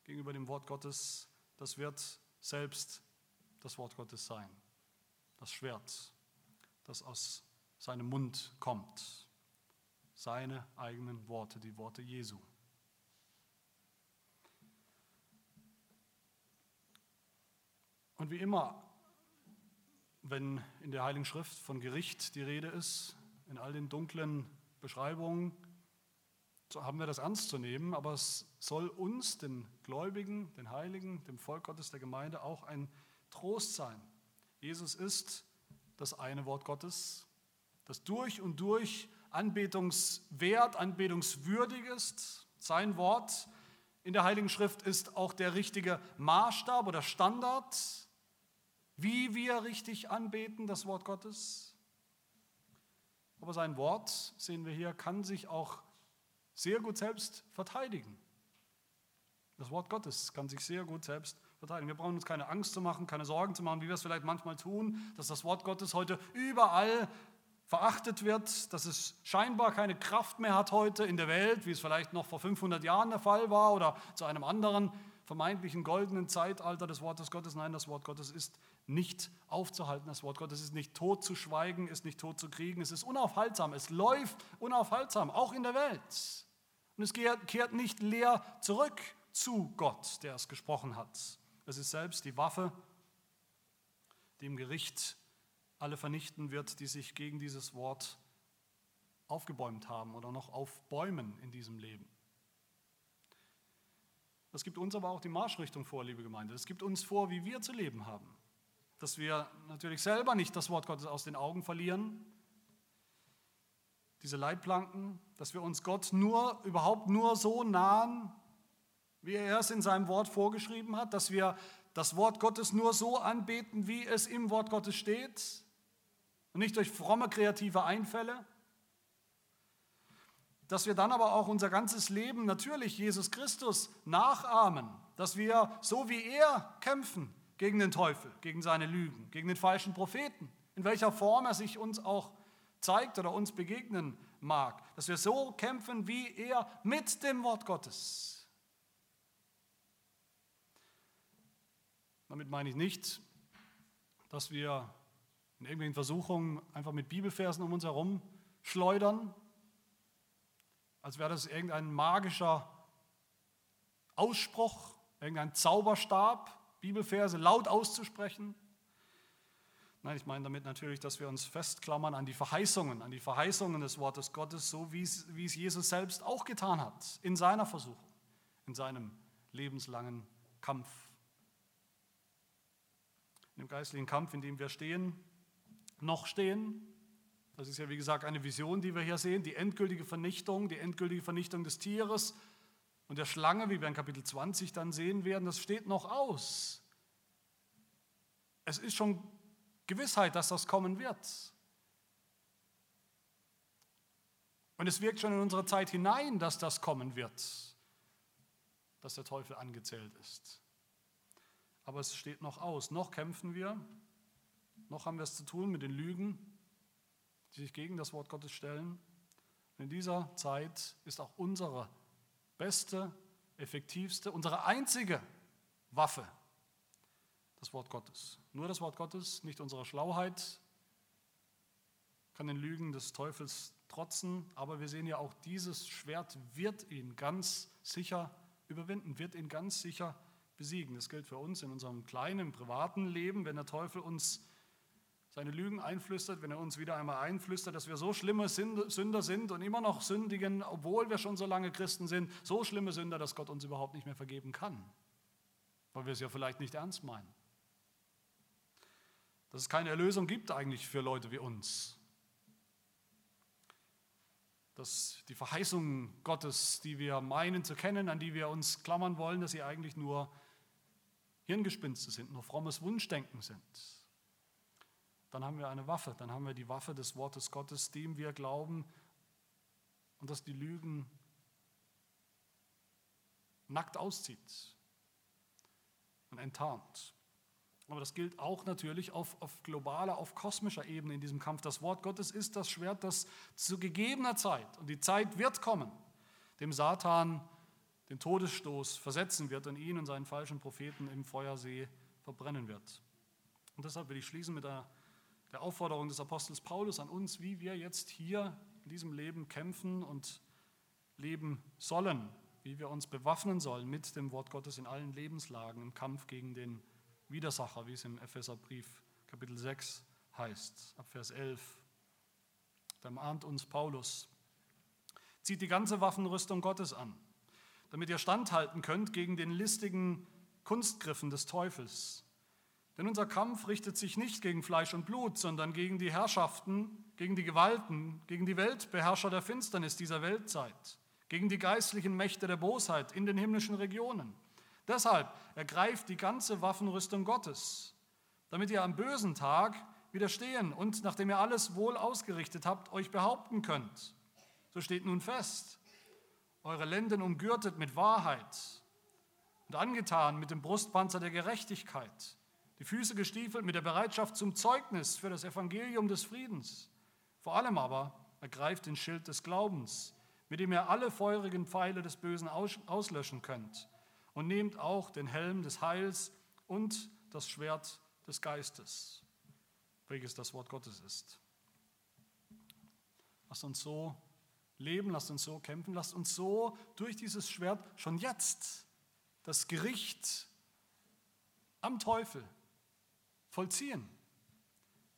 gegenüber dem Wort Gottes, das wird selbst das Wort Gottes sein. Das Schwert, das aus seinem Mund kommt. Seine eigenen Worte, die Worte Jesu. Und wie immer, wenn in der Heiligen Schrift von Gericht die Rede ist, in all den dunklen Beschreibungen, so haben wir das ernst zu nehmen, aber es soll uns, den Gläubigen, den Heiligen, dem Volk Gottes, der Gemeinde, auch ein Trost sein. Jesus ist das eine Wort Gottes, das durch und durch anbetungswert, anbetungswürdig ist. Sein Wort in der Heiligen Schrift ist auch der richtige Maßstab oder Standard wie wir richtig anbeten, das Wort Gottes. Aber sein Wort, sehen wir hier, kann sich auch sehr gut selbst verteidigen. Das Wort Gottes kann sich sehr gut selbst verteidigen. Wir brauchen uns keine Angst zu machen, keine Sorgen zu machen, wie wir es vielleicht manchmal tun, dass das Wort Gottes heute überall verachtet wird, dass es scheinbar keine Kraft mehr hat heute in der Welt, wie es vielleicht noch vor 500 Jahren der Fall war oder zu einem anderen vermeintlichen goldenen Zeitalter des Wortes Gottes. Nein, das Wort Gottes ist nicht aufzuhalten. Das Wort Gottes ist nicht tot zu schweigen, ist nicht tot zu kriegen. Es ist unaufhaltsam. Es läuft unaufhaltsam, auch in der Welt. Und es kehrt nicht leer zurück zu Gott, der es gesprochen hat. Es ist selbst die Waffe, die im Gericht alle vernichten wird, die sich gegen dieses Wort aufgebäumt haben oder noch aufbäumen in diesem Leben. Das gibt uns aber auch die Marschrichtung vor, liebe Gemeinde. Das gibt uns vor, wie wir zu leben haben. Dass wir natürlich selber nicht das Wort Gottes aus den Augen verlieren, diese Leitplanken, dass wir uns Gott nur, überhaupt nur so nahen, wie er es in seinem Wort vorgeschrieben hat, dass wir das Wort Gottes nur so anbeten, wie es im Wort Gottes steht und nicht durch fromme kreative Einfälle dass wir dann aber auch unser ganzes Leben natürlich Jesus Christus nachahmen, dass wir so wie er kämpfen gegen den Teufel, gegen seine Lügen, gegen den falschen Propheten, in welcher Form er sich uns auch zeigt oder uns begegnen mag, dass wir so kämpfen wie er mit dem Wort Gottes. Damit meine ich nicht, dass wir in irgendwelchen Versuchungen einfach mit Bibelversen um uns herum schleudern als wäre das irgendein magischer Ausspruch, irgendein Zauberstab, Bibelverse laut auszusprechen. Nein, ich meine damit natürlich, dass wir uns festklammern an die Verheißungen, an die Verheißungen des Wortes Gottes, so wie es, wie es Jesus selbst auch getan hat, in seiner Versuchung, in seinem lebenslangen Kampf. In dem geistlichen Kampf, in dem wir stehen, noch stehen, das ist ja, wie gesagt, eine Vision, die wir hier sehen, die endgültige Vernichtung, die endgültige Vernichtung des Tieres und der Schlange, wie wir in Kapitel 20 dann sehen werden, das steht noch aus. Es ist schon Gewissheit, dass das kommen wird. Und es wirkt schon in unsere Zeit hinein, dass das kommen wird, dass der Teufel angezählt ist. Aber es steht noch aus. Noch kämpfen wir, noch haben wir es zu tun mit den Lügen, die sich gegen das Wort Gottes stellen. Und in dieser Zeit ist auch unsere beste, effektivste, unsere einzige Waffe das Wort Gottes. Nur das Wort Gottes, nicht unsere Schlauheit, kann den Lügen des Teufels trotzen, aber wir sehen ja auch, dieses Schwert wird ihn ganz sicher überwinden, wird ihn ganz sicher besiegen. Das gilt für uns in unserem kleinen privaten Leben, wenn der Teufel uns seine Lügen einflüstert, wenn er uns wieder einmal einflüstert, dass wir so schlimme Sünder sind und immer noch sündigen, obwohl wir schon so lange Christen sind, so schlimme Sünder, dass Gott uns überhaupt nicht mehr vergeben kann, weil wir es ja vielleicht nicht ernst meinen. Dass es keine Erlösung gibt eigentlich für Leute wie uns. Dass die Verheißungen Gottes, die wir meinen zu kennen, an die wir uns klammern wollen, dass sie eigentlich nur Hirngespinste sind, nur frommes Wunschdenken sind dann haben wir eine Waffe, dann haben wir die Waffe des Wortes Gottes, dem wir glauben und das die Lügen nackt auszieht und enttarnt. Aber das gilt auch natürlich auf, auf globaler, auf kosmischer Ebene in diesem Kampf. Das Wort Gottes ist das Schwert, das zu gegebener Zeit, und die Zeit wird kommen, dem Satan den Todesstoß versetzen wird und ihn und seinen falschen Propheten im Feuersee verbrennen wird. Und deshalb will ich schließen mit einer der Aufforderung des Apostels Paulus an uns, wie wir jetzt hier in diesem Leben kämpfen und leben sollen, wie wir uns bewaffnen sollen mit dem Wort Gottes in allen Lebenslagen im Kampf gegen den Widersacher, wie es im Epheserbrief Kapitel 6 heißt, ab Vers 11. Da mahnt uns Paulus, zieht die ganze Waffenrüstung Gottes an, damit ihr standhalten könnt gegen den listigen Kunstgriffen des Teufels. Denn unser Kampf richtet sich nicht gegen Fleisch und Blut, sondern gegen die Herrschaften, gegen die Gewalten, gegen die Weltbeherrscher der Finsternis dieser Weltzeit, gegen die geistlichen Mächte der Bosheit in den himmlischen Regionen. Deshalb ergreift die ganze Waffenrüstung Gottes, damit ihr am bösen Tag widerstehen und nachdem ihr alles wohl ausgerichtet habt, euch behaupten könnt. So steht nun fest, eure Lenden umgürtet mit Wahrheit und angetan mit dem Brustpanzer der Gerechtigkeit die Füße gestiefelt mit der Bereitschaft zum Zeugnis für das Evangelium des Friedens. Vor allem aber ergreift den Schild des Glaubens, mit dem ihr alle feurigen Pfeile des Bösen auslöschen könnt. Und nehmt auch den Helm des Heils und das Schwert des Geistes, welches das Wort Gottes ist. Lasst uns so leben, lasst uns so kämpfen, lasst uns so durch dieses Schwert schon jetzt das Gericht am Teufel vollziehen,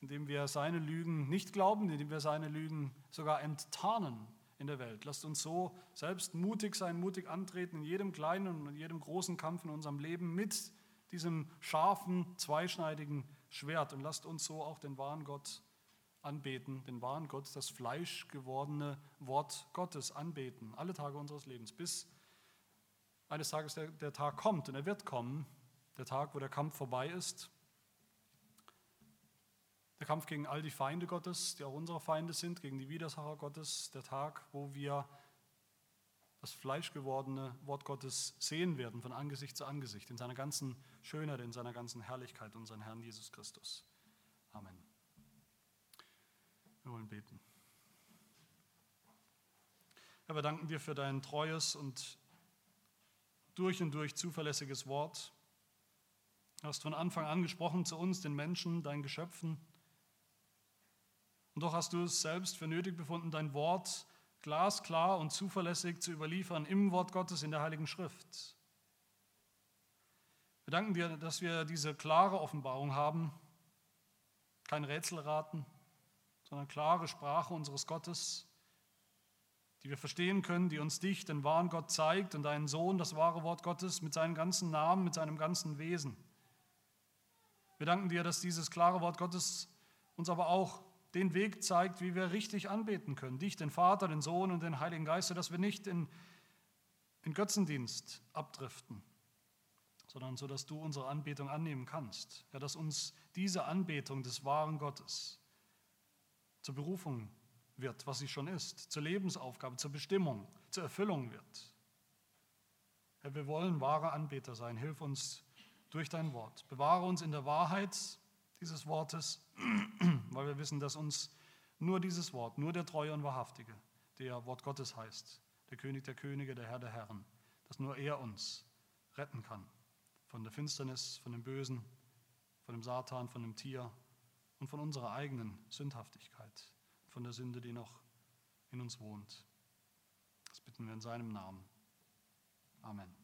indem wir seine Lügen nicht glauben, indem wir seine Lügen sogar enttarnen in der Welt. Lasst uns so selbst mutig sein, mutig antreten in jedem kleinen und in jedem großen Kampf in unserem Leben mit diesem scharfen, zweischneidigen Schwert und lasst uns so auch den wahren Gott anbeten, den wahren Gott, das fleischgewordene Wort Gottes anbeten, alle Tage unseres Lebens, bis eines Tages der, der Tag kommt und er wird kommen, der Tag, wo der Kampf vorbei ist der Kampf gegen all die Feinde Gottes, die auch unsere Feinde sind, gegen die Widersacher Gottes, der Tag, wo wir das fleischgewordene Wort Gottes sehen werden, von Angesicht zu Angesicht, in seiner ganzen Schönheit, in seiner ganzen Herrlichkeit, unseren Herrn Jesus Christus. Amen. Wir wollen beten. Herr, wir danken dir für dein treues und durch und durch zuverlässiges Wort. Du hast von Anfang an gesprochen zu uns, den Menschen, deinen Geschöpfen. Und doch hast du es selbst für nötig befunden, dein Wort glasklar und zuverlässig zu überliefern im Wort Gottes in der Heiligen Schrift. Wir danken dir, dass wir diese klare Offenbarung haben, kein Rätselraten, sondern klare Sprache unseres Gottes, die wir verstehen können, die uns dich, den wahren Gott, zeigt und deinen Sohn, das wahre Wort Gottes, mit seinem ganzen Namen, mit seinem ganzen Wesen. Wir danken dir, dass dieses klare Wort Gottes uns aber auch den Weg zeigt, wie wir richtig anbeten können. Dich, den Vater, den Sohn und den Heiligen Geist, sodass wir nicht in, in Götzendienst abdriften, sondern so, dass du unsere Anbetung annehmen kannst. Ja, dass uns diese Anbetung des wahren Gottes zur Berufung wird, was sie schon ist, zur Lebensaufgabe, zur Bestimmung, zur Erfüllung wird. Herr, wir wollen wahre Anbeter sein. Hilf uns durch dein Wort. Bewahre uns in der Wahrheit dieses Wortes, weil wir wissen, dass uns nur dieses Wort, nur der Treue und Wahrhaftige, der Wort Gottes heißt, der König der Könige, der Herr der Herren, dass nur er uns retten kann von der Finsternis, von dem Bösen, von dem Satan, von dem Tier und von unserer eigenen Sündhaftigkeit, von der Sünde, die noch in uns wohnt. Das bitten wir in seinem Namen. Amen.